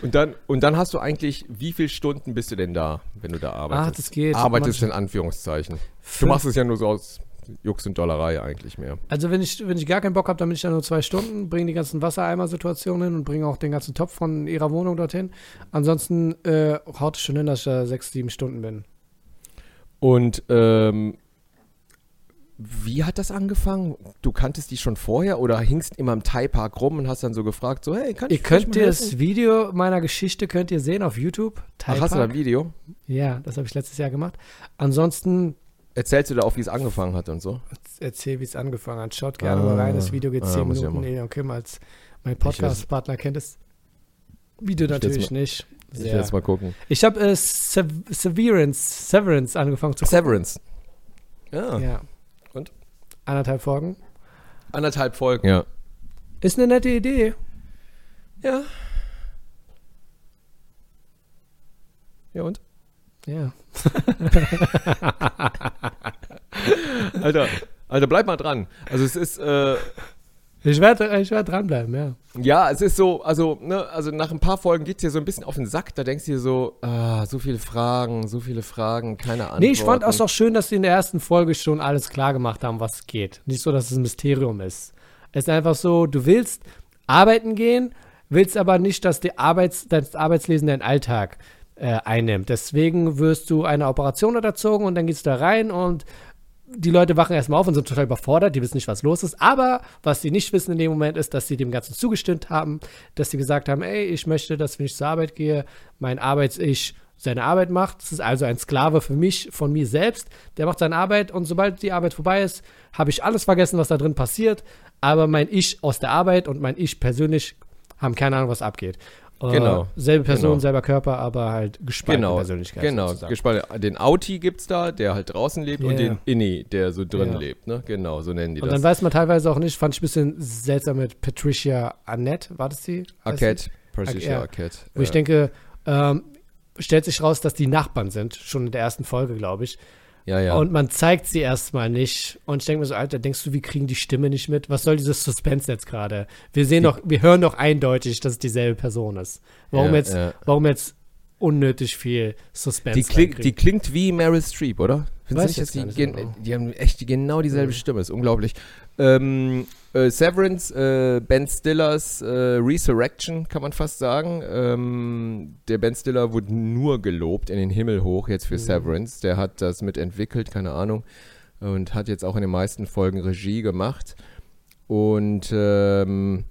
Und dann, und dann hast du eigentlich, wie viele Stunden bist du denn da, wenn du da arbeitest? Ach, das geht. Arbeitest in Anführungszeichen. Du Fünf- machst es ja nur so aus Jux und Dollerei eigentlich mehr. Also wenn ich, wenn ich gar keinen Bock habe, dann bin ich da nur zwei Stunden, bringe die ganzen Wassereimer-Situationen hin und bringe auch den ganzen Topf von ihrer Wohnung dorthin. Ansonsten äh, haut es schon hin, dass ich da sechs, sieben Stunden bin. Und ähm, wie hat das angefangen? Du kanntest die schon vorher oder hingst immer im Thai-Park rum und hast dann so gefragt, so, hey, kann Ihr ich vielleicht könnt mal das? Video meiner Geschichte könnt ihr sehen auf YouTube. Ach, hast du da ein. Video? Ja, das habe ich letztes Jahr gemacht. Ansonsten Erzählst du da auch, wie es angefangen hat und so? erzähl, wie es angefangen hat. Schaut gerne Ah, mal rein. Das Video geht ah, zehn ja Minuten. mal. Nee, okay, mal als mein Podcast-Partner kennt das Video natürlich mal- nicht. Ich will Sehr. jetzt mal gucken. Ich habe äh, Sev Severance, Severance angefangen zu gucken. Severance. Ja. Ja. Anderthalb Folgen. Anderthalb Folgen. Ja. Ist eine nette Idee. Ja. Ja und? Ja. Alter, Alter, bleib mal dran. Also es ist, äh, Ich werde ich werd dranbleiben, ja. ja, es ist so, also, ne, also nach ein paar Folgen geht es dir so ein bisschen auf den Sack, da denkst du dir so, ah, so viele Fragen, so viele Fragen, keine Antworten. Nee, ich fand auch schön, dass sie in der ersten Folge schon alles klar gemacht haben, was geht. Nicht so, dass es ein Mysterium ist. Es ist einfach so, du willst arbeiten gehen, willst aber nicht, dass die Arbeits, das Arbeitslesen deinen Alltag äh, einnimmt. Deswegen wirst du einer Operation unterzogen und dann gehst du da rein und die Leute wachen erstmal auf und sind total überfordert, die wissen nicht, was los ist. Aber was sie nicht wissen in dem Moment ist, dass sie dem Ganzen zugestimmt haben, dass sie gesagt haben, ey, ich möchte, dass wenn ich zur Arbeit gehe, mein Arbeits-Ich seine Arbeit macht. Das ist also ein Sklave für mich, von mir selbst. Der macht seine Arbeit und sobald die Arbeit vorbei ist, habe ich alles vergessen, was da drin passiert. Aber mein Ich aus der Arbeit und mein Ich persönlich haben keine Ahnung, was abgeht. Äh, Genau. Selbe Person, Genau. selber Körper, aber halt gespaltene Genau, Persönlichkeit. genau. sozusagen. Gespalten. Den Outie gibt's da, der halt draußen lebt und Ja. den Inni, der so drin Ja. lebt, ne? Genau, so nennen die Und das. dann weiß man teilweise auch nicht, fand ich ein bisschen seltsam mit Patricia Annette, war das die? Arquette, Patricia Ja. Arquette. Wo ich denke, ähm, stellt sich raus, dass die Nachbarn sind, schon in der ersten Folge, glaube ich. Ja, ja. Und man zeigt sie erstmal nicht. Und ich denke mir so, Alter, denkst du, wir kriegen die Stimme nicht mit? Was soll dieses Suspense jetzt gerade? Wir sehen doch, wir hören doch eindeutig, dass es dieselbe Person ist. Warum Ja, jetzt, ja. warum jetzt unnötig viel Suspense? Die, kling, die klingt wie Meryl Streep, oder? Findest du nicht, dass die, gen- genau. die haben echt genau dieselbe Stimme, ist unglaublich. Ähm, äh, Severance, äh, Ben Stillers äh, Resurrection, kann man fast sagen. Ähm, der Ben Stiller wurde nur gelobt in den Himmel hoch jetzt für Mhm. Severance. Der hat das mitentwickelt, keine Ahnung. Und hat jetzt auch in den meisten Folgen Regie gemacht. Und ähm,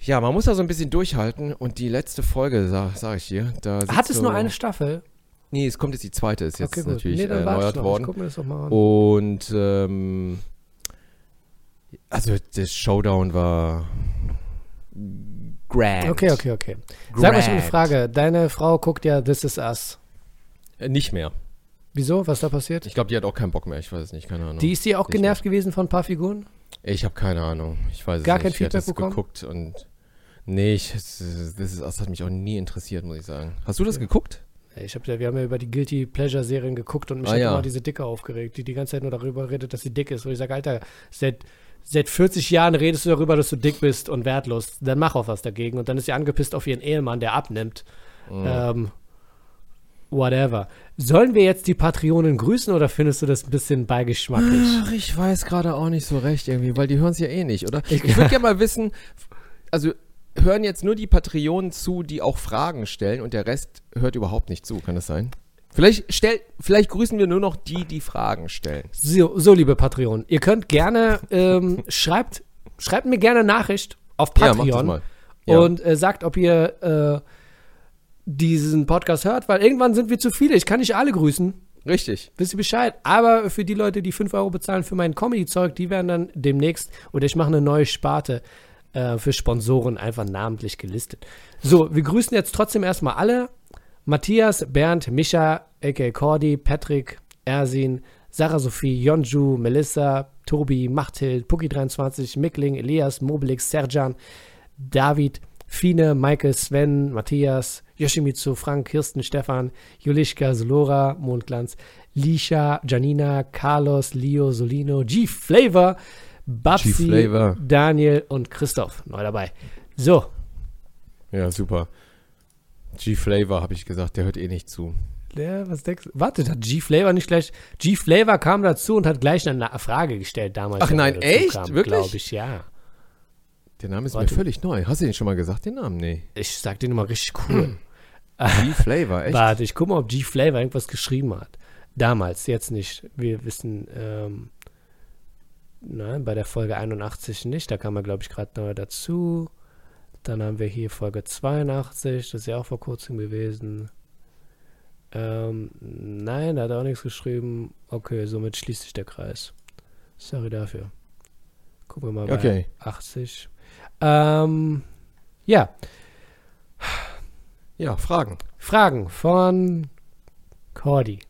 ja, man muss da so ein bisschen durchhalten. Und die letzte Folge, sag, sag ich dir, da Hat es so- nur eine Staffel? Nee, es kommt jetzt die zweite, ist jetzt okay, natürlich Nee, erneuert worden. Und ähm, also das Showdown war grand. Okay, okay, okay. Sag mal, eine Grand. Frage. Deine Frau guckt ja This Is Us. Äh, nicht mehr. Wieso? Was da passiert? Ich glaube, die hat auch keinen Bock mehr. Ich weiß es nicht, keine Ahnung. Die ist die auch Nicht genervt gewesen von ein paar Figuren? ich habe keine Ahnung. Ich weiß Gar es kein nicht. Ich hatte Feedback bekommen? geguckt und nee, ich, das, ist, das hat mich auch nie interessiert, muss ich sagen. Hast du das geguckt? Ich hab, ja- wir haben ja über die Guilty Pleasure Serien geguckt und mich Ah, hat ja. immer diese Dicke aufgeregt, die die ganze Zeit nur darüber redet, dass sie dick ist. Wo ich sage, Alter, seit, seit 40 Jahren redest du darüber, dass du dick bist und wertlos. Dann mach auch was dagegen. Und dann ist sie angepisst auf ihren Ehemann, der abnimmt. Mhm. Ähm, whatever. Sollen wir jetzt die Patreonen grüßen oder findest du das ein bisschen beigeschmacklich? Ach, ich weiß gerade auch nicht so recht irgendwie, weil die hören es ja eh nicht, oder? Ich- Ich, würde gerne mal wissen, also hören jetzt nur die Patreonen zu, die auch Fragen stellen und der Rest hört überhaupt nicht zu, kann das sein? Vielleicht, stell, vielleicht grüßen wir nur noch die, die Fragen stellen. So, so liebe Patreon, ihr könnt gerne, ähm, schreibt, schreibt mir gerne Nachricht auf Patreon. Ja. und äh, sagt, ob ihr äh, diesen Podcast hört, weil irgendwann sind wir zu viele. Ich kann nicht alle grüßen. Richtig. Wisst ihr Bescheid? Aber für die Leute, die 5 Euro bezahlen für mein Comedy-Zeug, die werden dann demnächst, oder ich mache eine neue Sparte äh, für Sponsoren einfach namentlich gelistet. So, wir grüßen jetzt trotzdem erstmal alle. Matthias, Bernd, Micha, a.k.a. Cordy, Patrick, Ersin, Sarah Sophie, Jonju, Melissa, Tobi, Machthild, Puki23, Mickling, Elias, Moblix, Serjan, David, Fine, Michael, Sven, Matthias, Yoshimitsu, Frank, Kirsten, Stefan, Julischka, Solora, Mondglanz, Lisha, Janina, Carlos, Leo, Solino, G-Flavor, Babsi. Daniel und Christoph neu dabei. So, Ja, super. G-Flavor habe ich gesagt, der hört eh nicht zu. Der, was denkst du? Warte, hat G-Flavor nicht gleich. G-Flavor kam dazu und hat gleich eine Frage gestellt damals. Ach nein, echt? Kam, Wirklich? Glaube ich, ja. Der Name ist Warte. mir völlig neu. Hast du den schon mal gesagt, den Namen? Nee. Ich sag den immer richtig cool. G-Flavor, echt? Warte, ich guck mal, ob G-Flavor irgendwas geschrieben hat. Damals, jetzt nicht. Wir wissen, ähm, nein, bei der Folge 81 nicht. Da kam er, glaube ich, gerade neu dazu. Dann haben wir hier Folge 82, das ist ja auch vor kurzem gewesen. Ähm, nein, da hat er auch nichts geschrieben. Okay, somit schließt sich der Kreis. Sorry dafür. Gucken wir mal bei Okay. 80. Ähm, ja, Ja, Fragen. Fragen von Cordy.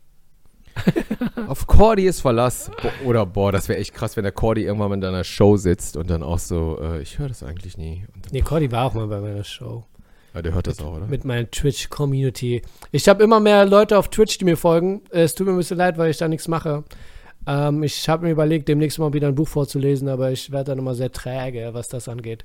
Auf Cordy ist Verlass. Bo oder boah, das wäre echt krass, wenn der Cordy irgendwann in deiner Show sitzt und dann auch so, äh, ich höre das eigentlich nie. Und Nee, Cordy war auch mal bei meiner Show. ah, der hört das auch, oder? Mit meiner Twitch-Community. Ich habe immer mehr Leute auf Twitch, die mir folgen. Es tut mir ein bisschen leid, weil ich da nichts mache. Ähm, ich habe mir überlegt, demnächst mal wieder ein Buch vorzulesen, aber ich werde dann immer sehr träge, was das angeht.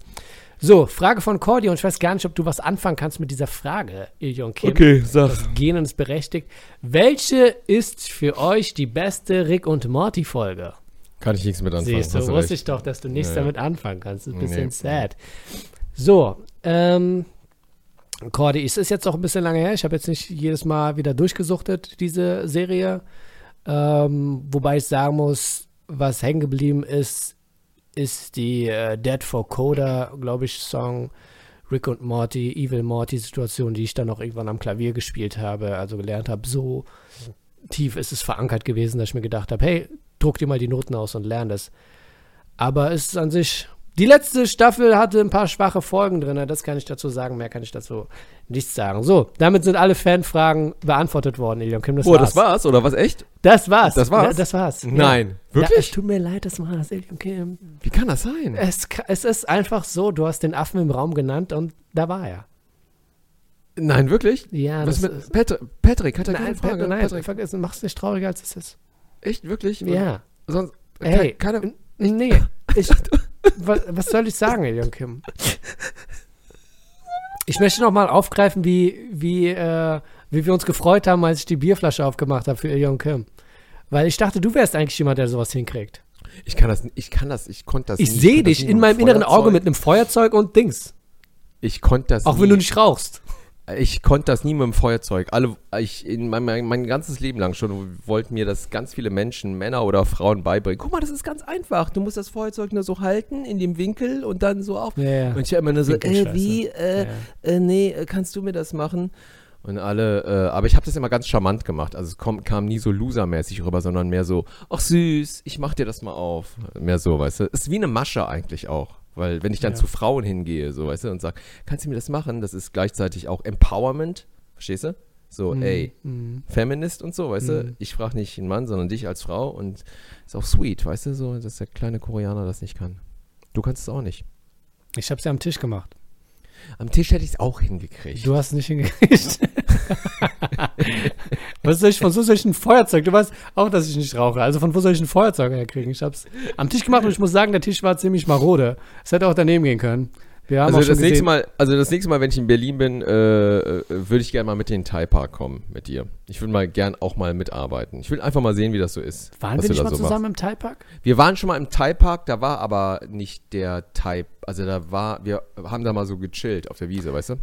So, Frage von Cordy und ich weiß gar nicht, ob du was anfangen kannst mit dieser Frage, Ilion Kim. Okay, sag. Das Genen ist berechtigt. Welche ist für euch die beste Rick und Morty Folge? Kann ich nichts mit anfangen. Siehst du, wusste recht. ich doch, dass du nichts ja. damit anfangen kannst. Das ist ein bisschen Nee. sad. So, ähm, Cordy, es ist jetzt auch ein bisschen lange her. Ich habe jetzt nicht jedes Mal wieder durchgesuchtet, diese Serie. Ähm, wobei ich sagen muss, was hängen geblieben ist, ist die äh, Dead for Coda, glaube ich, Song. Rick und Morty, Evil Morty Situation, die ich dann auch irgendwann am Klavier gespielt habe, also gelernt habe. So tief ist es verankert gewesen, dass ich mir gedacht habe, hey, druck dir mal die Noten aus und lern das. Aber es ist an sich. Die letzte Staffel hatte ein paar schwache Folgen drin, das kann ich dazu sagen, mehr kann ich dazu nichts sagen. So, damit sind alle Fanfragen beantwortet worden, Ilion Kim. Das Oh, war's. das war's, oder was? Echt? Das war's. Das war's? Ja, das war's. Nein. Ja. Wirklich? Ja, es tut mir leid, das war's, Ilion Kim. Wie kann das sein? Es, es ist einfach so, du hast den Affen im Raum genannt und da war er. Nein, wirklich? Ja, was das mit ist, Pat Patrick? Hat er keine Frage? Pat, nein, Patrick, vergessen, mach's nicht trauriger, als es ist. echt, wirklich? Ja. Sonst, Hey, keine, nee, ich, was, was soll ich sagen, Elion Kim? Ich möchte noch mal aufgreifen, wie, wie, äh, wie wir uns gefreut haben, als ich die Bierflasche aufgemacht habe für Elion Kim. Weil ich dachte, du wärst eigentlich jemand, der sowas hinkriegt. ich kann das, ich kann das, ich konnte das Ich sehe dich in meinem dem inneren Feuerzeug. Auge mit einem Feuerzeug und Dings. Ich konnte das Auch nie, wenn du nicht rauchst. Ich konnte das nie mit dem Feuerzeug. Alle, ich, in mein, mein, mein ganzes Leben lang schon wollten mir das ganz viele Menschen, Männer oder Frauen beibringen. Guck mal, das ist ganz einfach. Du musst das Feuerzeug nur so halten in dem Winkel und dann so auf. Ja, ja. Und ich immer nur so, äh, wie, äh, Ja. äh, nee, äh, kannst du mir das machen? Und alle, äh, aber ich habe das immer ganz charmant gemacht. Also es kom, kam nie so losermäßig rüber, sondern mehr so, ach süß, ich mach dir das mal auf. Mehr so, weißt du. Ist wie eine Masche eigentlich auch. Weil wenn ich dann Ja. zu Frauen hingehe, so, weißt du, und sag, kannst du mir das machen? Das ist gleichzeitig auch Empowerment. Verstehst du? So, Mhm, ey, mhm. Feminist und so, weißt Mhm. du? Ich frage nicht einen Mann, sondern dich als Frau und ist auch sweet, weißt du, so, dass der kleine Koreaner das nicht kann. Du kannst es auch nicht. Ich hab's ja am Tisch gemacht. Am Tisch hätte ich es auch hingekriegt. Du hast es nicht hingekriegt. Was soll ich von so solchen Feuerzeug? Du weißt auch, dass ich nicht rauche. Also von wo soll ich ein Feuerzeug herkriegen? Ich hab's am Tisch gemacht und ich muss sagen, der Tisch war ziemlich marode. Es hätte auch daneben gehen können. Wir haben Also das nächste gesehen, Mal, also das nächste Mal, wenn ich in Berlin bin, äh, äh, würde ich gerne mal mit in den Thai Park kommen mit dir. Ich würde mal gern auch mal mitarbeiten. Ich will einfach mal sehen, wie das so ist. waren wir nicht mal so zusammen im Thai Park? Machst. Wir waren schon mal im Thai Park, da war aber nicht der Thai, also da war, wir haben da mal so gechillt auf der Wiese, weißt du?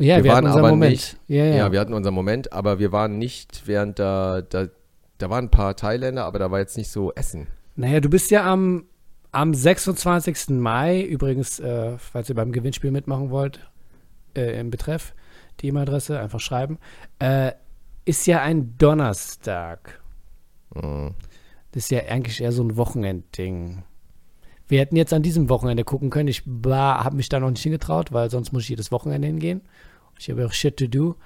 Ja, wir, Wir hatten waren unseren aber Moment. nicht- Ja, Ja, ja. wir hatten unseren Moment, aber wir waren nicht während da, da, da waren ein paar Thailänder, aber da war jetzt nicht so Essen. naja, du bist ja am, am 26. Mai, übrigens, äh, falls ihr beim Gewinnspiel mitmachen wollt, äh, im Betreff, die E-Mail-Adresse, einfach schreiben, äh, ist ja ein Donnerstag. Mhm. Das ist ja eigentlich eher so ein Wochenendding. Wir hätten jetzt an diesem Wochenende gucken können. Ich habe mich da noch nicht hingetraut, weil sonst muss ich jedes Wochenende hingehen. Ich habe ja auch Shit to do.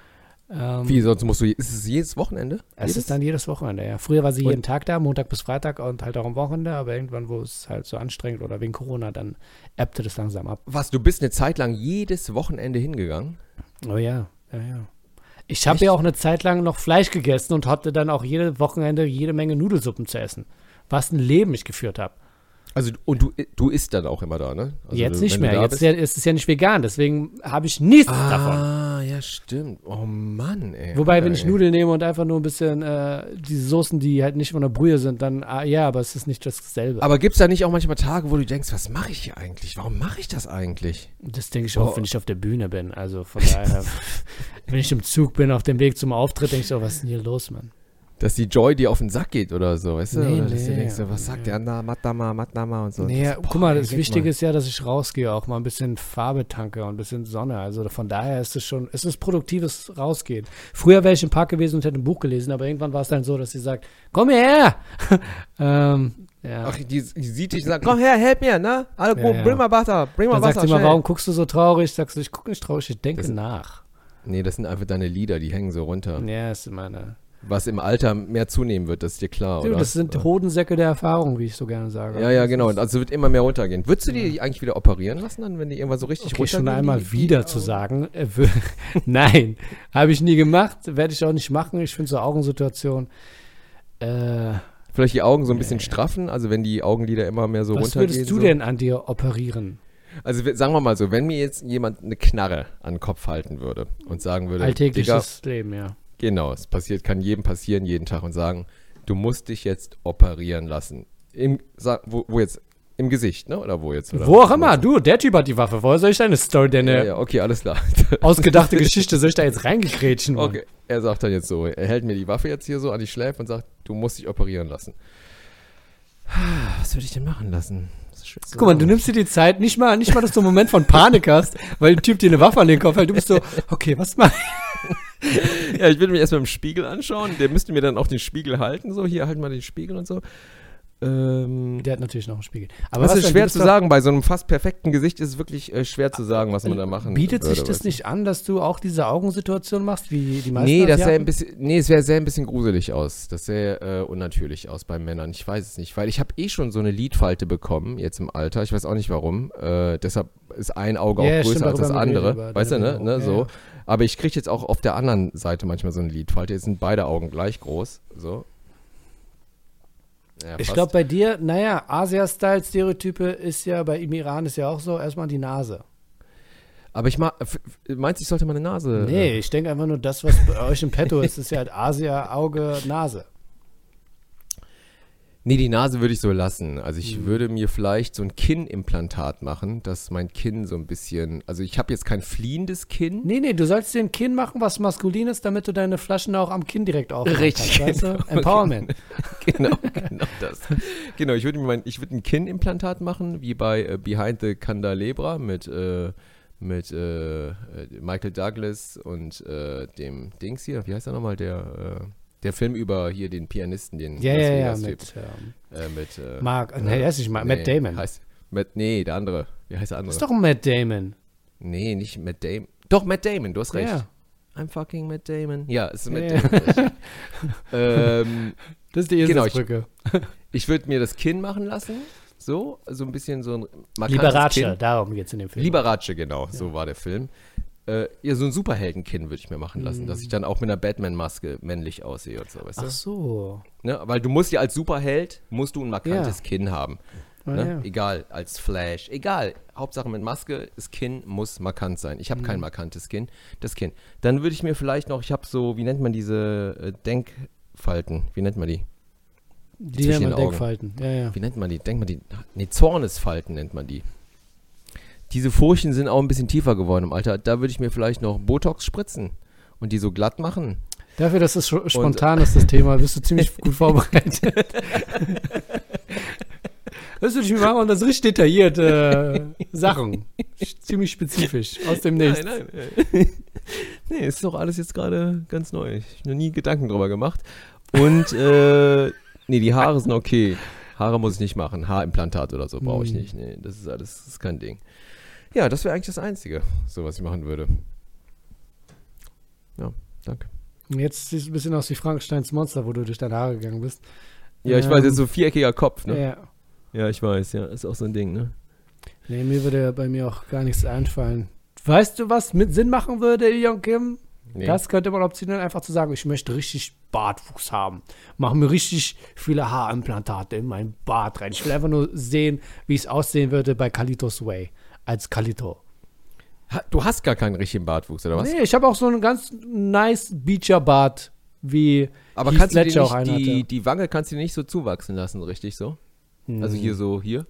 Ähm, Wie, sonst musst du, ist es jedes Wochenende? Es Jedes? ist dann jedes Wochenende, ja. Früher war sie Und- jeden Tag da, Montag bis Freitag und halt auch am Wochenende, aber irgendwann, wo es halt so anstrengend oder wegen Corona, dann ebbte das langsam ab. Was, du bist eine Zeit lang jedes Wochenende hingegangen? Oh ja, ja, ja. Ich habe ja auch eine Zeit lang noch Fleisch gegessen und hatte dann auch jede Wochenende jede Menge Nudelsuppen zu essen. Was ein Leben ich geführt habe. Also, und du, du isst dann auch immer da, ne? Also Jetzt du, nicht wenn mehr. Jetzt bist- ja, ist es ja nicht vegan, deswegen habe ich nichts davon. Ah, ja, stimmt. Oh Mann, ey. Wobei, wenn Alter, ich ey. Nudeln nehme und einfach nur ein bisschen äh, diese Soßen, die halt nicht von der Brühe sind, dann ah, ja, aber es ist nicht dasselbe. Aber gibt es da nicht auch manchmal Tage, wo du denkst, was mache ich hier eigentlich? Warum mache ich das eigentlich? das denke ich auch, Oh. wenn ich auf der Bühne bin. Also von daher, wenn ich im Zug bin, auf dem Weg zum Auftritt, denke ich so, was ist denn hier los, Mann? Dass die Joy dir auf den Sack geht oder so, weißt du? Nee, oder dass du nee, denkst, so, was sagt nee. der da, Matama, Matama und so. Nee, Das- guck boah, mal, ey, das Wichtige mal. ist ja, dass ich rausgehe, auch mal ein bisschen Farbe tanke und ein bisschen Sonne. Also von daher ist es schon, es ist produktives Rausgehen. Früher wäre ich im Park gewesen und hätte ein Buch gelesen, aber irgendwann war es dann so, dass sie sagt, komm her! ähm, ja. Ach, die, die sieht dich und sagt, komm her, help mir, ne? Alle, Ja, ja. bring mal Wasser, bring mal dann Wasser, sagt sie mal, warum guckst du so traurig? Sagst du, ich gucke nicht traurig, ich denke Das- nach. Nee, das sind einfach deine Lieder, die hängen so runter. Ja, ist meine. Was im Alter mehr zunehmen wird, das ist dir klar, oder? das sind Hodensäcke der Erfahrung, wie ich so gerne sage. Ja, ja, genau. Also wird immer mehr runtergehen. Würdest du die eigentlich wieder operieren lassen dann, wenn die irgendwann so richtig Okay, schon runtergehen, einmal die- die wieder zu sagen. Äh, Nein, habe ich nie gemacht, werde ich auch nicht machen. Ich finde so Augensituation. Äh, Vielleicht die Augen so ein bisschen Nee. straffen, also wenn die Augenlider immer mehr so was runtergehen. würdest du so. denn an dir operieren? Also sagen wir mal so, wenn mir jetzt jemand eine Knarre an den Kopf halten würde und sagen würde, Digga, Alltägliches Leben, ja. Genau, es passiert, kann jedem passieren, jeden Tag und sagen, du musst dich jetzt operieren lassen. Im, sag, wo, wo jetzt? Im Gesicht, ne? Oder wo jetzt? Oder Wo auch immer, du, der Typ hat die Waffe. Woher soll ich deine Story, deine Ja, ja, okay, alles klar. ausgedachte Geschichte, soll ich da jetzt reingekrätschen? Mann? Okay, er sagt dann jetzt so, er hält mir die Waffe jetzt hier so an die Schläfe und sagt, du musst dich operieren lassen. Was würde ich denn machen lassen? Guck mal, du nimmst dir die Zeit, nicht mal, nicht mal, dass du einen Moment von Panik hast, weil der Typ dir eine Waffe an den Kopf hält. Du bist so, okay, was mach ich? Ja, ich würde mir erstmal im Spiegel anschauen. Der müsste mir dann auch den Spiegel halten, so hier halt mal den Spiegel und so. Ähm, Der hat natürlich noch einen Spiegel. Aber das was ist schwer zu sagen. Bei so einem fast perfekten Gesicht ist es wirklich äh, schwer zu sagen, was man da machen Bietet würde. sich das nicht an, dass du auch diese Augensituation machst, wie die meisten Nee, das ein bisschen, nee, es wäre sehr ein bisschen gruselig aus. Das sähe äh, unnatürlich aus bei Männern. Ich weiß es nicht, weil ich habe eh schon so eine Lidfalte bekommen, jetzt im Alter. Ich weiß auch nicht warum. Äh, deshalb ist ein Auge Ja, auch größer stimmt, als das andere. weißt du, ne? Ne Ja, so. ja. Aber ich kriege jetzt auch auf der anderen Seite manchmal so eine Lidfalte. Jetzt sind beide Augen gleich groß. So. Ja, Ich glaube bei dir, naja, Asia-Style-Stereotype ist ja bei im Iran ist ja auch so, erstmal die Nase. Aber ich mag, meinst du, ich sollte meine Nase. Nee, ich denke einfach nur, das, was bei euch im Petto ist, ist ja halt Asia, Auge, Nase. Nee, die Nase würde ich so lassen. Also ich würde mir vielleicht so ein Kinnimplantat machen, dass mein Kinn so ein bisschen, also ich habe jetzt kein fliehendes Kinn. Nee, nee, du sollst dir ein Kinn machen, was maskulin ist, damit du deine Flaschen auch am Kinn direkt aufmachen Richtig, kannst. Weißt du? Empowerment. genau, genau das. Genau, ich würde mir mein, ich würde ein Kinnimplantat machen, wie bei äh, Behind the Candelabra mit, äh, mit äh, äh, Michael Douglas und äh, dem Dings hier, wie heißt er nochmal, der, äh, der Film über hier den Pianisten, den Ja, ja, ja, mit ähm, äh, mit äh, Mark, nee, der ist nicht Mark, nee, Matt Damon. Heißt, Matt, nee, der andere. Wie heißt der andere? ist doch Matt Damon. Nee, nicht Matt Damon. Doch, Matt Damon, du hast recht. Ja, I'm fucking Matt Damon. Ja, es ist Matt Ja. Damon. ähm, das ist die Genau, ich- Eselsbrücke. ich würde mir das Kinn machen lassen. So, so ein bisschen so ein Liberace, darum geht es in dem Film. Liberace, genau, so war der Film. Äh, ja, so ein Superheldenkinn würde ich mir machen lassen, dass ich dann auch mit einer Batman-Maske männlich aussehe und so, weißt Ach so. du? Ne? Weil du musst ja als Superheld, musst du ein markantes Ja. Kinn haben. Ah, Ne? ja. Egal, als Flash, egal. Hauptsache mit Maske, das Kinn muss markant sein. Ich habe Mhm. kein markantes Kinn, das Kinn. Dann würde ich mir vielleicht noch, ich habe so, wie nennt man diese äh, Denkfalten? Wie nennt man die? Die nennt man Augen. Deckfalten. Ja, ja. Wie nennt man die? Denkt man die? Nee, Zornesfalten nennt man die. Diese Furchen sind auch ein bisschen tiefer geworden im Alter. Da würde ich mir vielleicht noch Botox spritzen und die so glatt machen. Dafür, dass es spontan ist, das Thema, bist du ziemlich gut vorbereitet. Das würde ich mir machen und das richtig detailliert äh, Sachen. Ziemlich spezifisch. Aus dem Nichts. Nein, nein. nee, ist doch alles jetzt gerade ganz neu. Ich habe noch nie Gedanken drüber gemacht. Und, äh, nee, die Haare sind okay. Haare muss ich nicht machen. Haarimplantat oder so brauche ich Hm. nicht. Nee, das ist alles, das ist kein Ding. Ja, das wäre eigentlich das Einzige, so was ich machen würde. Ja, danke. Jetzt siehst du ein bisschen aus wie Frankensteins Monster, wo du durch deine Haare gegangen bist. Ja, ich Ähm, weiß, jetzt so viereckiger Kopf, ne? Ja. Ja, ich weiß, ja, ist auch so ein Ding, ne? Nee, mir würde bei mir auch gar nichts einfallen. Weißt du, was mit Sinn machen würde, Young Kim? Nee. Das könnte man optionieren, einfach zu sagen, ich möchte richtig Bartwuchs haben. Mach mir richtig viele Haarimplantate in meinen Bart rein. Ich will einfach nur sehen, wie es aussehen würde bei Kalitos Way. Als Kalito. Du hast gar keinen richtigen Bartwuchs, oder was? Nee, ich habe auch so einen ganz nice Beecher-Bart, wie Aber Heath kannst du dir auch nicht, die, die Wange kannst du dir nicht so zuwachsen lassen, richtig so? Also hier so, hier?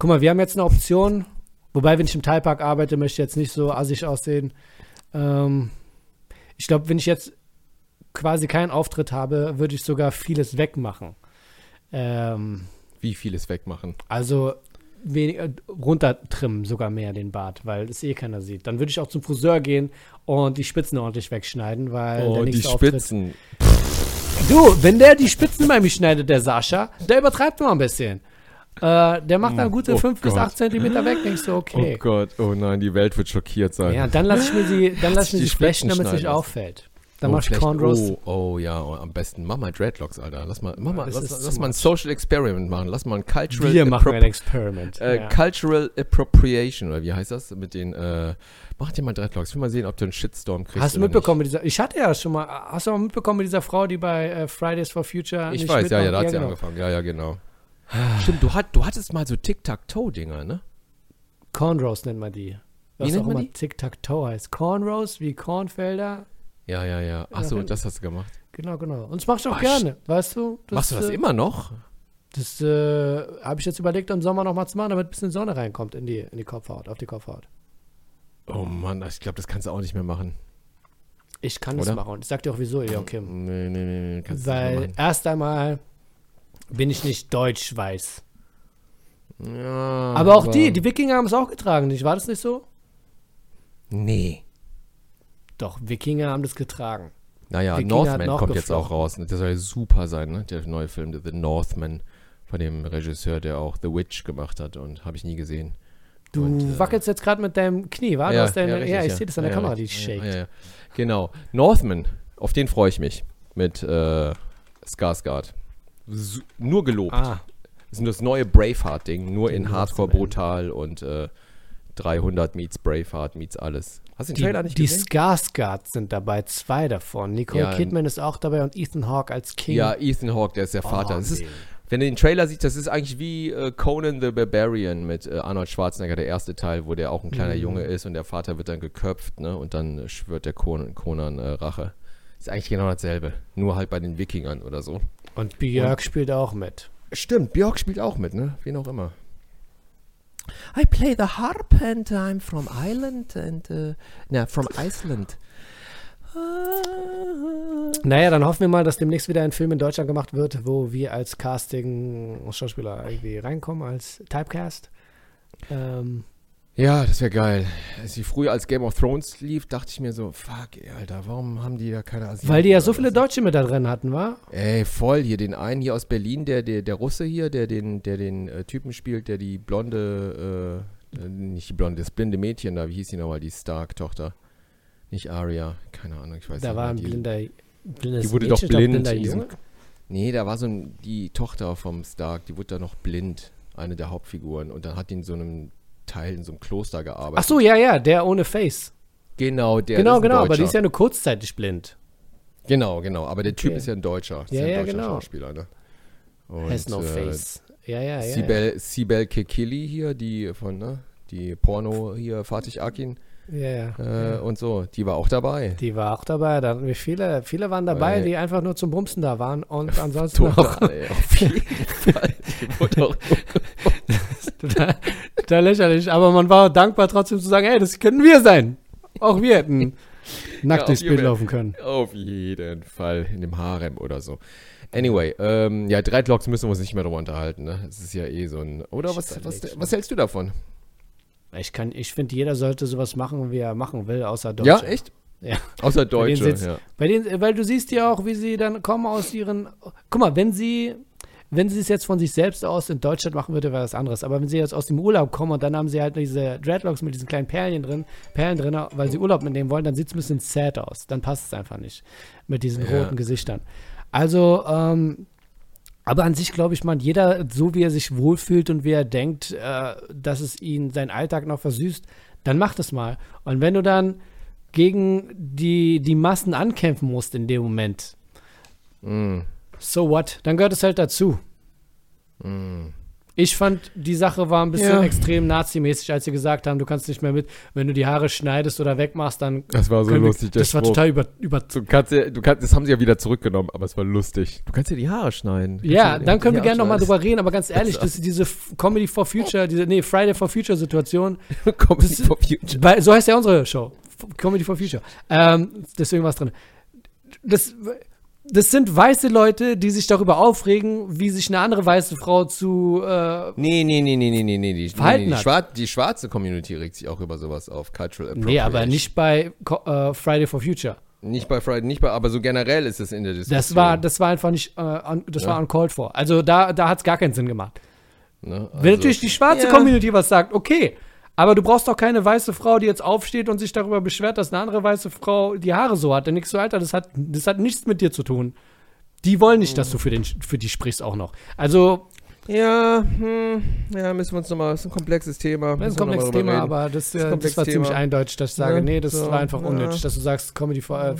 Guck mal, wir haben jetzt eine Option. Wobei, wenn ich im Teilpark arbeite, möchte ich jetzt nicht so assig aussehen. Ähm, ich glaube, wenn ich jetzt quasi keinen Auftritt habe, würde ich sogar vieles wegmachen. Ähm, Wie vieles wegmachen. also weniger runtertrimmen, sogar mehr den Bart, weil es eh keiner sieht. Dann würde ich auch zum Friseur gehen und die Spitzen ordentlich wegschneiden, weil der Oh, die nächste Auftritt Spitzen. Du, wenn der die Spitzen bei mir schneidet, der Sascha, der übertreibt nur ein bisschen. Äh, der macht dann gute Oh 5 bis Gott. 8 Zentimeter weg, denkst du, okay. Oh Gott, oh nein, die Welt wird schockiert sein. Ja, dann lasse ich mir sie, dann lasse ich mir die sie Spitzen damit es nicht auffällt. Dann oh, mach ich schlecht. Cornrows. Oh, oh ja, oh, am besten. Mach mal Dreadlocks, Alter. Lass mal, mach mal, das lass, lass mal ein. Social Experiment machen. Lass mal ein Cultural, Wir machen ein Experiment. äh, ja. Cultural Appropriation, oder wie heißt das? Mit den, äh, mach dir mal Dreadlocks. Ich will mal sehen, ob du einen Shitstorm kriegst. Hast du mitbekommen, mit dieser, ich hatte ja schon mal, hast du mal mitbekommen mit dieser Frau, die bei äh, Fridays for Future? Ich weiß, ja, ja, da hat sie genau. angefangen. Ja, ja, genau. Stimmt, du, hat, du hattest mal so Tic-Tac-Toe-Dinger, ne? Cornrows nennt man die. Was nennt auch man immer? Tic-Tac-Toe heißt. Cornrows wie Kornfelder. Ja, ja, ja. Achso, das hast du gemacht. Genau, genau. Und das mach ich auch Ach, gerne, weißt du? Machst du das äh, immer noch? Das äh, habe ich jetzt überlegt, im Sommer nochmal zu machen, damit ein bisschen Sonne reinkommt in die, in die Kopfhaut, auf die Kopfhaut. Oh Mann, ich glaube, das kannst du auch nicht mehr machen. Ich kann das Oder? machen und ich sag dir auch wieso, Joachim. Nee, nee, nee, nee kannst du nicht mehr Weil machen. erst einmal bin ich nicht deutsch-weiß. Ja, Aber auch die, die Wikinger haben es auch getragen, nicht? War das nicht so? Nee. Doch, Wikinger haben das getragen. Naja, Wikinger Northman kommt jetzt auch raus. Der soll ja super sein, ne? Der neue Film, The Northman, von dem Regisseur, der auch The Witch gemacht hat und habe ich nie gesehen. Du Und, äh, wackelst jetzt gerade mit deinem Knie, war? du hast deine, ja, richtig, ich sehe das an der Ja, Kamera, ja, die ja, shakt. Ja, ja. Genau. Northman, auf den freue ich mich. Mit äh, Skarsgård. Nur gelobt. Ah, Das ist das neue Braveheart-Ding, nur in Den Hardcore Northman. brutal und äh, 300 meets Braveheart meets alles. Hast du den die, Trailer nicht die gesehen? Skarsgårds sind dabei, zwei davon. Nicole Ja, Kidman ist auch dabei und Ethan Hawke als King. Ja, Ethan Hawke, der ist der Vater. Oh, ist, wenn du den Trailer siehst, das ist eigentlich wie äh, Conan the Barbarian mit äh, Arnold Schwarzenegger, der erste Teil, wo der auch ein kleiner Mhm. Junge ist und der Vater wird dann geköpft, ne? Und dann äh, schwört der Conan, Conan äh, Rache. Ist eigentlich genau dasselbe. Nur halt bei den Wikingern oder so. Und Björk spielt auch mit. Stimmt, Björk spielt auch mit, ne? Wen auch immer. I play the harp and I'm from Ireland and uh, na, from Iceland. Naja, dann hoffen wir mal, dass demnächst wieder ein Film in Deutschland gemacht wird, wo wir als Casting-Schauspieler irgendwie reinkommen, als Typecast. Ähm, Ja, das wäre geil. Als ich früher als Game of Thrones lief, dachte ich mir so, fuck, ey, Alter, warum haben die da keine Asiaten? weil die ja so viele? Deutsche mit da drin hatten, wa? Ey, voll hier, den einen hier aus Berlin, der, der, der Russe hier, der den, der den äh, Typen spielt, der die blonde, äh, äh, nicht die blonde, das blinde Mädchen da, wie hieß die nochmal, die Stark-Tochter. Nicht Aria, keine Ahnung, ich weiß Da nicht. war mehr, ein die, blinder, blindes Die wurde Mädchen, doch blind blinder Junge. Nee, da war so ein, die Tochter vom Stark, die wurde da noch blind, eine der Hauptfiguren. Und dann hat in so einem Teil, in so einem Kloster gearbeitet. Ach so, ja, ja, der ohne Face. Genau, der genau, ein genau, aber die ist ja nur kurzzeitig blind. Genau, genau. Aber der Typ Okay. ist ja ein Deutscher. Ist Ja, ein ja, deutscher genau. Schauspieler, ne? Und, Has no äh, face. Ja, ja, ja. ja. Sibel, Sibel Kekili hier, die von, ne? Die Porno hier, Fatih Akin ja, ja. äh, und so, die war auch dabei. Die war auch dabei. Da hatten wir viele, viele waren dabei, Weil- die einfach nur zum Bumsen da waren und ansonsten auch Total, ey, auf jeden Fall. Die wurde auch total, total lächerlich. Aber man war dankbar trotzdem zu sagen, hey, das können wir sein. Auch wir hätten nackt Ja, durchs Bild laufen können. Auf jeden Fall in dem Harem oder so. Anyway, ähm, ja, Dreadlocks müssen wir uns nicht mehr drüber unterhalten, ne? Es ist ja eh so ein. Oder was, was, was hältst du davon? Ich, kann, ich finde, jeder sollte sowas machen, wie er machen will, außer Deutsche. Ja, echt? Ja. Außer Deutsche, sitzt- ja. Bei denen, weil du siehst ja auch, wie sie dann kommen aus ihren. Guck mal, wenn sie, wenn sie es jetzt von sich selbst aus in Deutschland machen würde, wäre das anderes. Aber wenn sie jetzt aus dem Urlaub kommen und dann haben sie halt diese Dreadlocks mit diesen kleinen Perlen drin, Perlen drin, weil sie Urlaub mitnehmen wollen, dann sieht es ein bisschen sad aus. Dann passt es einfach nicht mit diesen Ja. roten Gesichtern. Also, ähm, aber an sich glaube ich, man, jeder, so wie er sich wohlfühlt und wie er denkt, äh, dass es ihn seinen Alltag noch versüßt, dann macht es mal. Und wenn du dann gegen die, die Massen ankämpfen musst in dem Moment. Mm. So what? Dann gehört es halt dazu. Mm. Ich fand, die Sache war ein bisschen Ja. extrem nazimäßig, als sie gesagt haben, du kannst nicht mehr mit, wenn du die Haare schneidest oder wegmachst, dann. Das war so wir- lustig, Das war total über. über Du kannst ja, du kannst, das haben sie ja wieder zurückgenommen, aber es war lustig. Du kannst ja die Haare schneiden. Du ja, dann können wir gerne nochmal drüber reden, aber ganz ehrlich, das diese Comedy for Future, diese, nee, Friday for Future Situation. Comedy das- for Future. Weil, so heißt ja unsere Show. Comedy for Future. Ähm, deswegen war es drin. Das, das sind weiße Leute, die sich darüber aufregen, wie sich eine andere weiße Frau zu. Äh, Nee, nee, nee, nee, nee, nee, nee. Die, Verhalten nee, die. Schwar die schwarze Community regt sich auch über sowas auf. Cultural nee, aber Appropriation. nicht bei äh, Friday for Future. Nicht bei Friday, nicht bei, aber so generell ist es in der Diskussion. Das war, das war einfach nicht, äh, un, das Ja. war uncalled for. Also da, da hat es gar keinen Sinn gemacht. ne? Wenn Also- natürlich die schwarze Ja. Community was sagt, okay. Aber du brauchst doch keine weiße Frau, die jetzt aufsteht und sich darüber beschwert, dass eine andere weiße Frau die Haare so hat. Dann denkst du, Alter, das hat, das hat nichts mit dir zu tun. Die wollen nicht, dass du für, den, für die sprichst auch noch. Also, Ja, hm, ja, müssen wir uns nochmal, das ist ein komplexes Thema. das ist ein komplexes Thema, aber das, ein äh, das war ziemlich Thema. eindeutig, dass ich sage, Ja, nee, das so, war einfach ja. unnötig, dass du sagst, Comedy äh, ein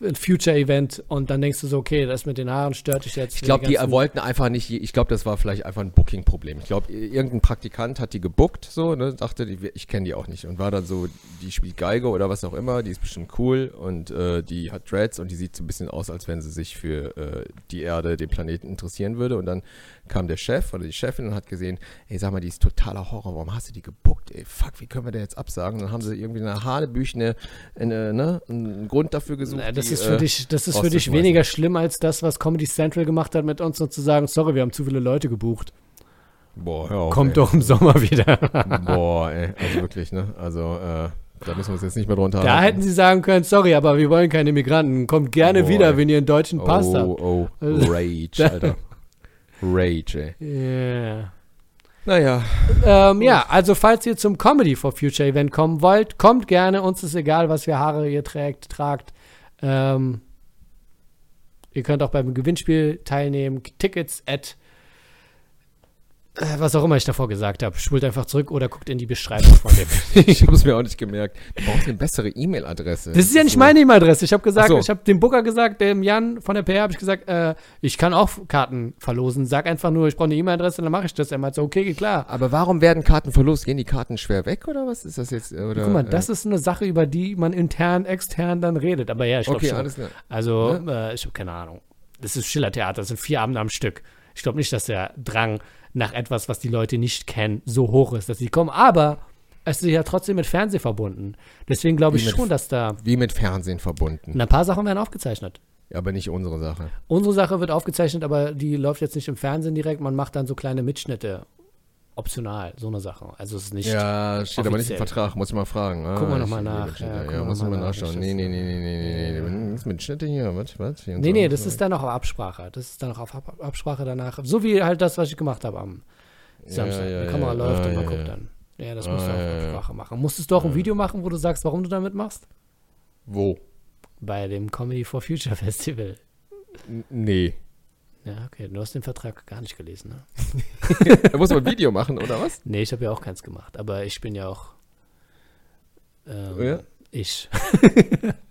Future-Event und dann denkst du so, okay, das mit den Haaren stört dich jetzt. Ich glaube, die wollten einfach nicht, ich glaube, das war vielleicht einfach ein Booking-Problem. Ich glaube, irgendein Praktikant hat die gebuckt, so, ne, dachte, ich kenne die auch nicht und war dann so, die spielt Geige oder was auch immer, die ist bestimmt cool und äh, die hat Dreads und die sieht so ein bisschen aus, als wenn sie sich für äh, die Erde, den Planeten interessieren würde und dann kam der Chef oder die Chefin und hat gesehen, ey, sag mal, die ist totaler Horror, warum hast du die gebuckt, ey, fuck, wie können wir denn jetzt absagen? Dann haben sie irgendwie eine Hanebüchene, eine, ne, einen Grund dafür gesucht. Na, das die, ist für äh, dich, das ist für dich weniger schlimm als das, was Comedy Central gemacht hat mit uns und zu sagen, sorry, wir haben zu viele Leute gebucht. Boah, hör auf, Kommt ey. doch im Sommer wieder. Boah, ey, also wirklich, ne? Also, äh, da müssen wir uns jetzt nicht mehr drunter Da hätten sie sagen können, sorry, aber wir wollen keine Migranten. Kommt gerne Boah, wieder, wenn ihr einen deutschen Pass oh, habt. oh, Also- Rage, Alter. Rage, ey. Yeah. Naja, Ähm, ja, also falls ihr zum Comedy for Future Event kommen wollt, kommt gerne. Uns ist egal, was für Haare ihr trägt, tragt. Ähm, ihr könnt auch beim Gewinnspiel teilnehmen. Tickets at äh, was auch immer ich davor gesagt habe. Spult einfach zurück oder guckt in die Beschreibung von dem. ich habe es mir auch nicht gemerkt. Du brauchst eine bessere E-Mail-Adresse. Das ist ja nicht so- meine E-Mail-Adresse. Ich habe gesagt, so. ich habe dem Booker gesagt, dem Jan von der PR habe ich gesagt, äh, ich kann auch Karten verlosen. Sag einfach nur, ich brauche eine E-Mail-Adresse, dann mache ich das. Er meinte so, okay, klar. Aber warum werden Karten verlost? Gehen die Karten schwer weg oder was ist das jetzt? Oder, Guck mal, äh, das ist eine Sache, über die man intern, extern dann redet. Aber ja, ich glaube Okay, schon. alles klar. Also, äh, ich habe keine Ahnung. Das ist Schillertheater, das sind vier Abende am Stück. Ich glaube nicht, dass der Drang nach etwas, was die Leute nicht kennen, so hoch ist, dass sie kommen. Aber es ist ja trotzdem mit Fernsehen verbunden. Deswegen glaube ich mit schon, dass da Wie mit Fernsehen verbunden. ein paar Sachen werden aufgezeichnet. Aber nicht unsere Sache. Unsere Sache wird aufgezeichnet, aber die läuft jetzt nicht im Fernsehen direkt. Man macht dann so kleine Mitschnitte. Optional, so eine Sache. Also es ist nicht. Ja, steht aber nicht im offiziell. Vertrag, muss ich mal fragen. Ah, Gucken wir noch ich- mal nach. Ja, Ja, wir muss noch ich mal mal nach. nachschauen. Nee, nee, nee, nee, nee, nee, nee. Was mit Schnitte hier? Was? Was? Nee, nee, das ist dann auch auf Absprache. Das ist dann auch auf Ab Absprache danach. So wie halt das, was ich gemacht habe am Samstag. ja, Die Kamera ja. läuft Ah, und man ja, guckt ja. dann. Ja, das musst du Ah, auf ja, ja. Absprache machen. Musstest du auch ein Video machen, wo du sagst, warum du damit machst? Wo? Bei dem Comedy for Future Festival. N- Nee. Ja, okay. Du hast den Vertrag gar nicht gelesen, ne? Da muss man ein Video machen, oder was? Nee, ich habe ja auch keins gemacht. Aber ich bin ja auch. Ähm, Ja? Ich.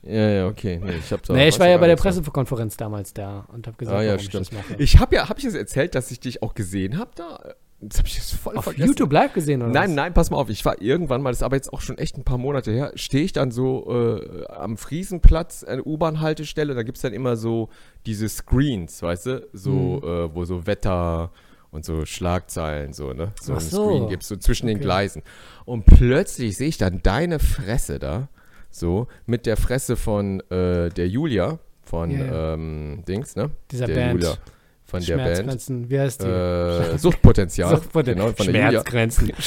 Ja, ja, okay. Nee, ich, hab's auch- Nee, ich war ja bei der. Pressekonferenz damals da und habe gesagt, Ah, ja, warum stimmt. ich das mache. Ich habe ja, habe ich das erzählt, dass ich dich auch gesehen habe da? Das habe ich jetzt voll Auf vergessen. YouTube live gesehen, oder? Nein, was? nein, pass mal auf. Ich war irgendwann mal, das ist aber jetzt auch schon echt ein paar Monate her, stehe ich dann so äh, am Friesenplatz, eine U-Bahn-Haltestelle, da gibt es dann immer so diese Screens, weißt du, so, Mhm. äh, wo so Wetter und so Schlagzeilen, so, ne? So Ach ein so. Screen gibt, so zwischen den Okay. Gleisen. Und plötzlich sehe ich dann deine Fresse da, so, mit der Fresse von äh, der Julia, von ja. ähm, Dings, ne? Dieser der Band. Julia. Von der Band. Schmerzgrenzen. Wie heißt die? Äh, Suchtpotenzial. Suchtpoten- Genau, von der Julia. Schmerzgrenzen.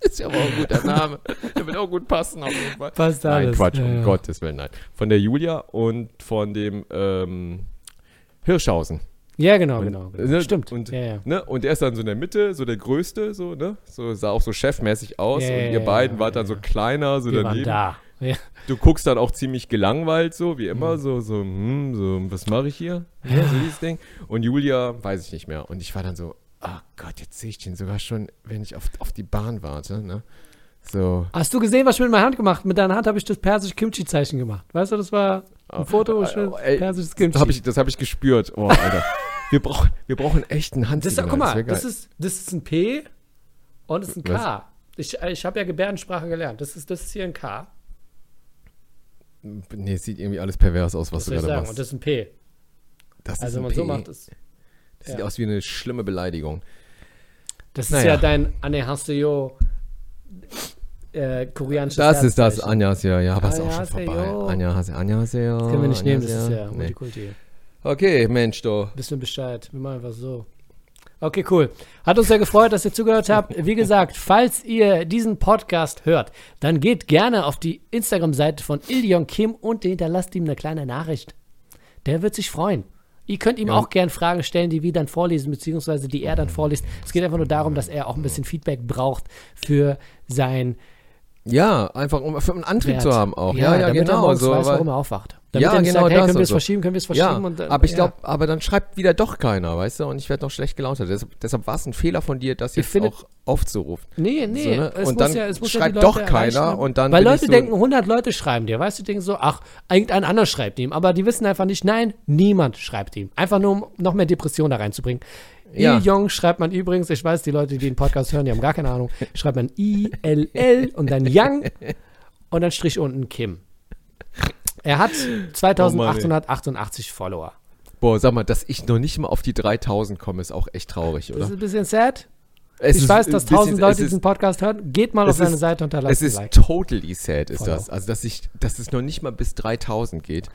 Ist ja aber auch ein guter Name. Der wird auch gut passen auf jeden Fall. Passt Nein, alles. Quatsch, um Ja. Gottes Willen, nein. Von der Julia und von dem ähm, Hirschhausen. Ja, genau, Und, genau. genau. ne, Stimmt. und- ja, ja. Ne? Und der ist dann so in der Mitte, so der Größte, so, ne? So sah auch so chefmäßig aus. Ja, und ihr beiden wart dann so kleiner, so Wir waren daneben. da. Ja. Du guckst dann auch ziemlich gelangweilt, so wie immer, Mhm. so, so, hm, so, was mache ich hier? Ja, so dieses Ding. Und Julia, weiß ich nicht mehr. Und ich war dann so, oh Gott, jetzt sehe ich den sogar schon, wenn ich auf, auf die Bahn warte, ne? So. Hast du gesehen, was ich mit meiner Hand gemacht habe? Mit deiner Hand habe ich das persische Kimchi-Zeichen gemacht. Weißt du, das war ein Foto, äh, schön ey, persisches Das Kimchi. habe ich, das hab ich gespürt. Oh, Alter. wir, brauchen, wir brauchen echt einen das ist, Handsignal. guck mal, das ist, das ist ein P und das ist ein K. Ich, ich habe ja Gebärdensprache gelernt. Das ist, das ist hier ein K. nee, es sieht irgendwie alles pervers aus, was Was du gerade sagen? machst. Und das ist ein P. das Also, wenn ein man so P. macht, das, Das sieht ja. aus wie eine schlimme Beleidigung. das ist Naja. ja dein Anehaseo äh, koreanisches Das ist das, Herzzeichen. Anjas, ja, aber ist auch schon vorbei. Anjas, Anjas, ja. Das können wir nicht nehmen, das ist ja Nee. Multikulti. Okay, Mensch, du. Wissen wir Bescheid. Wir machen einfach so. Okay, cool. Hat uns sehr gefreut, dass ihr zugehört habt. Wie gesagt, falls ihr diesen Podcast hört, dann geht gerne auf die Instagram-Seite von Ilion Kim und hinterlasst ihm eine kleine Nachricht. Der wird sich freuen. Ihr könnt ihm Ja. auch gern Fragen stellen, die wir dann vorlesen, beziehungsweise die er dann vorliest. Es geht einfach nur darum, dass er auch ein bisschen Feedback braucht für sein Ja, einfach um für einen Antrieb Wert. zu haben auch. Ja, ja, damit er genau. So, weiß, weil- warum er aufwacht. Damit Ja, er nicht genau sagt, hey, das können wir es so. verschieben, können wir es ja, verschieben. und, dann- aber ich ja. glaube, aber dann schreibt wieder doch keiner, weißt du? Und ich werde noch schlecht gelaunt. Deshalb, deshalb war es ein Fehler von dir, das jetzt finde- auch aufzurufen. Nee, nee. So, ne? es Und dann ja, schreibt ja doch keiner erreichen. und dann Weil Leute so- denken, 100 Leute schreiben dir, weißt du, die denken so, ach, irgendein anderer schreibt ihm. Aber die wissen einfach nicht, nein, niemand schreibt ihm. Einfach nur, um noch mehr Depression da reinzubringen. Ja. I Jong schreibt man übrigens, ich weiß, die Leute, die den Podcast hören, die haben gar keine Ahnung, schreibt man I-L-L und dann Young und dann Strich unten Kim. Er hat Oh 2888 Follower. Boah, sag mal, dass ich noch nicht mal auf die 3000 komme, ist auch echt traurig, Das oder? ist ein bisschen sad. Es ich weiß, dass bisschen- 1000 Leute es diesen Podcast hören. Geht mal auf es seine ist- Seite und Es lasst ein ist Like. totally sad, ist Follow. das. Also, dass ich, dass es noch nicht mal bis 3000 geht.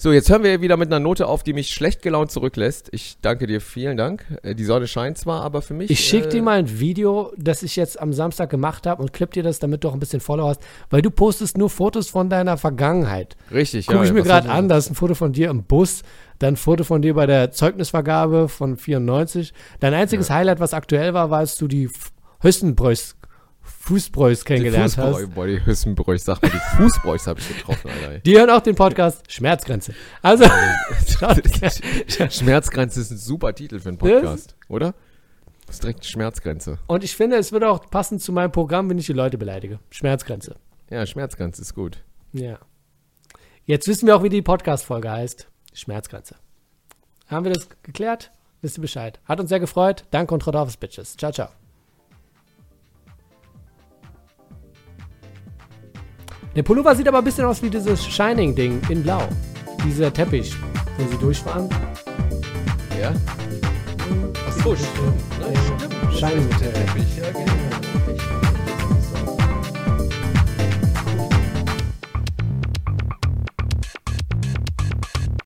So, jetzt hören wir wieder mit einer Note auf, die mich schlecht gelaunt zurücklässt. Ich danke dir, vielen Dank. Äh, Die Sonne scheint zwar, aber für mich. Ich schicke äh, dir mal ein Video, das ich jetzt am Samstag gemacht habe und klipp dir das, damit du auch ein bisschen Follower hast, weil du postest nur Fotos von deiner Vergangenheit. Richtig, Gucke ich mir gerade an, da ist ein Foto von dir im Bus, dann ein Foto von dir bei der Zeugnisvergabe von 94. Dein einziges Highlight, was aktuell war, war, als du die Hüstenbräus, Fußbräus Die kennengelernt Fußbräu, hast. boah, die Hüssenbräuchs, sag mal, die Fußbräuchs habe ich getroffen, Alter. Die hören auch den Podcast Schmerzgrenze. Also. Schmerzgrenze ist ein super Titel für einen Podcast, oder? Das ist direkt Schmerzgrenze. und ich finde, es würde auch passen zu meinem Programm, wenn ich die Leute beleidige. Schmerzgrenze. Ja, Schmerzgrenze ist gut. Ja. Jetzt wissen wir auch, wie die Podcast-Folge heißt. Schmerzgrenze. Haben wir das geklärt? Wisst ihr Bescheid. Hat uns sehr gefreut. Danke und Rodolphus Bitches. Ciao, ciao. Der Pullover sieht aber ein bisschen aus wie dieses Shining-Ding in Blau. Dieser Teppich, wo sie durchfahren. Ja? Ach so, stimmt. Ja, Shining-Teppich. Ja, genau.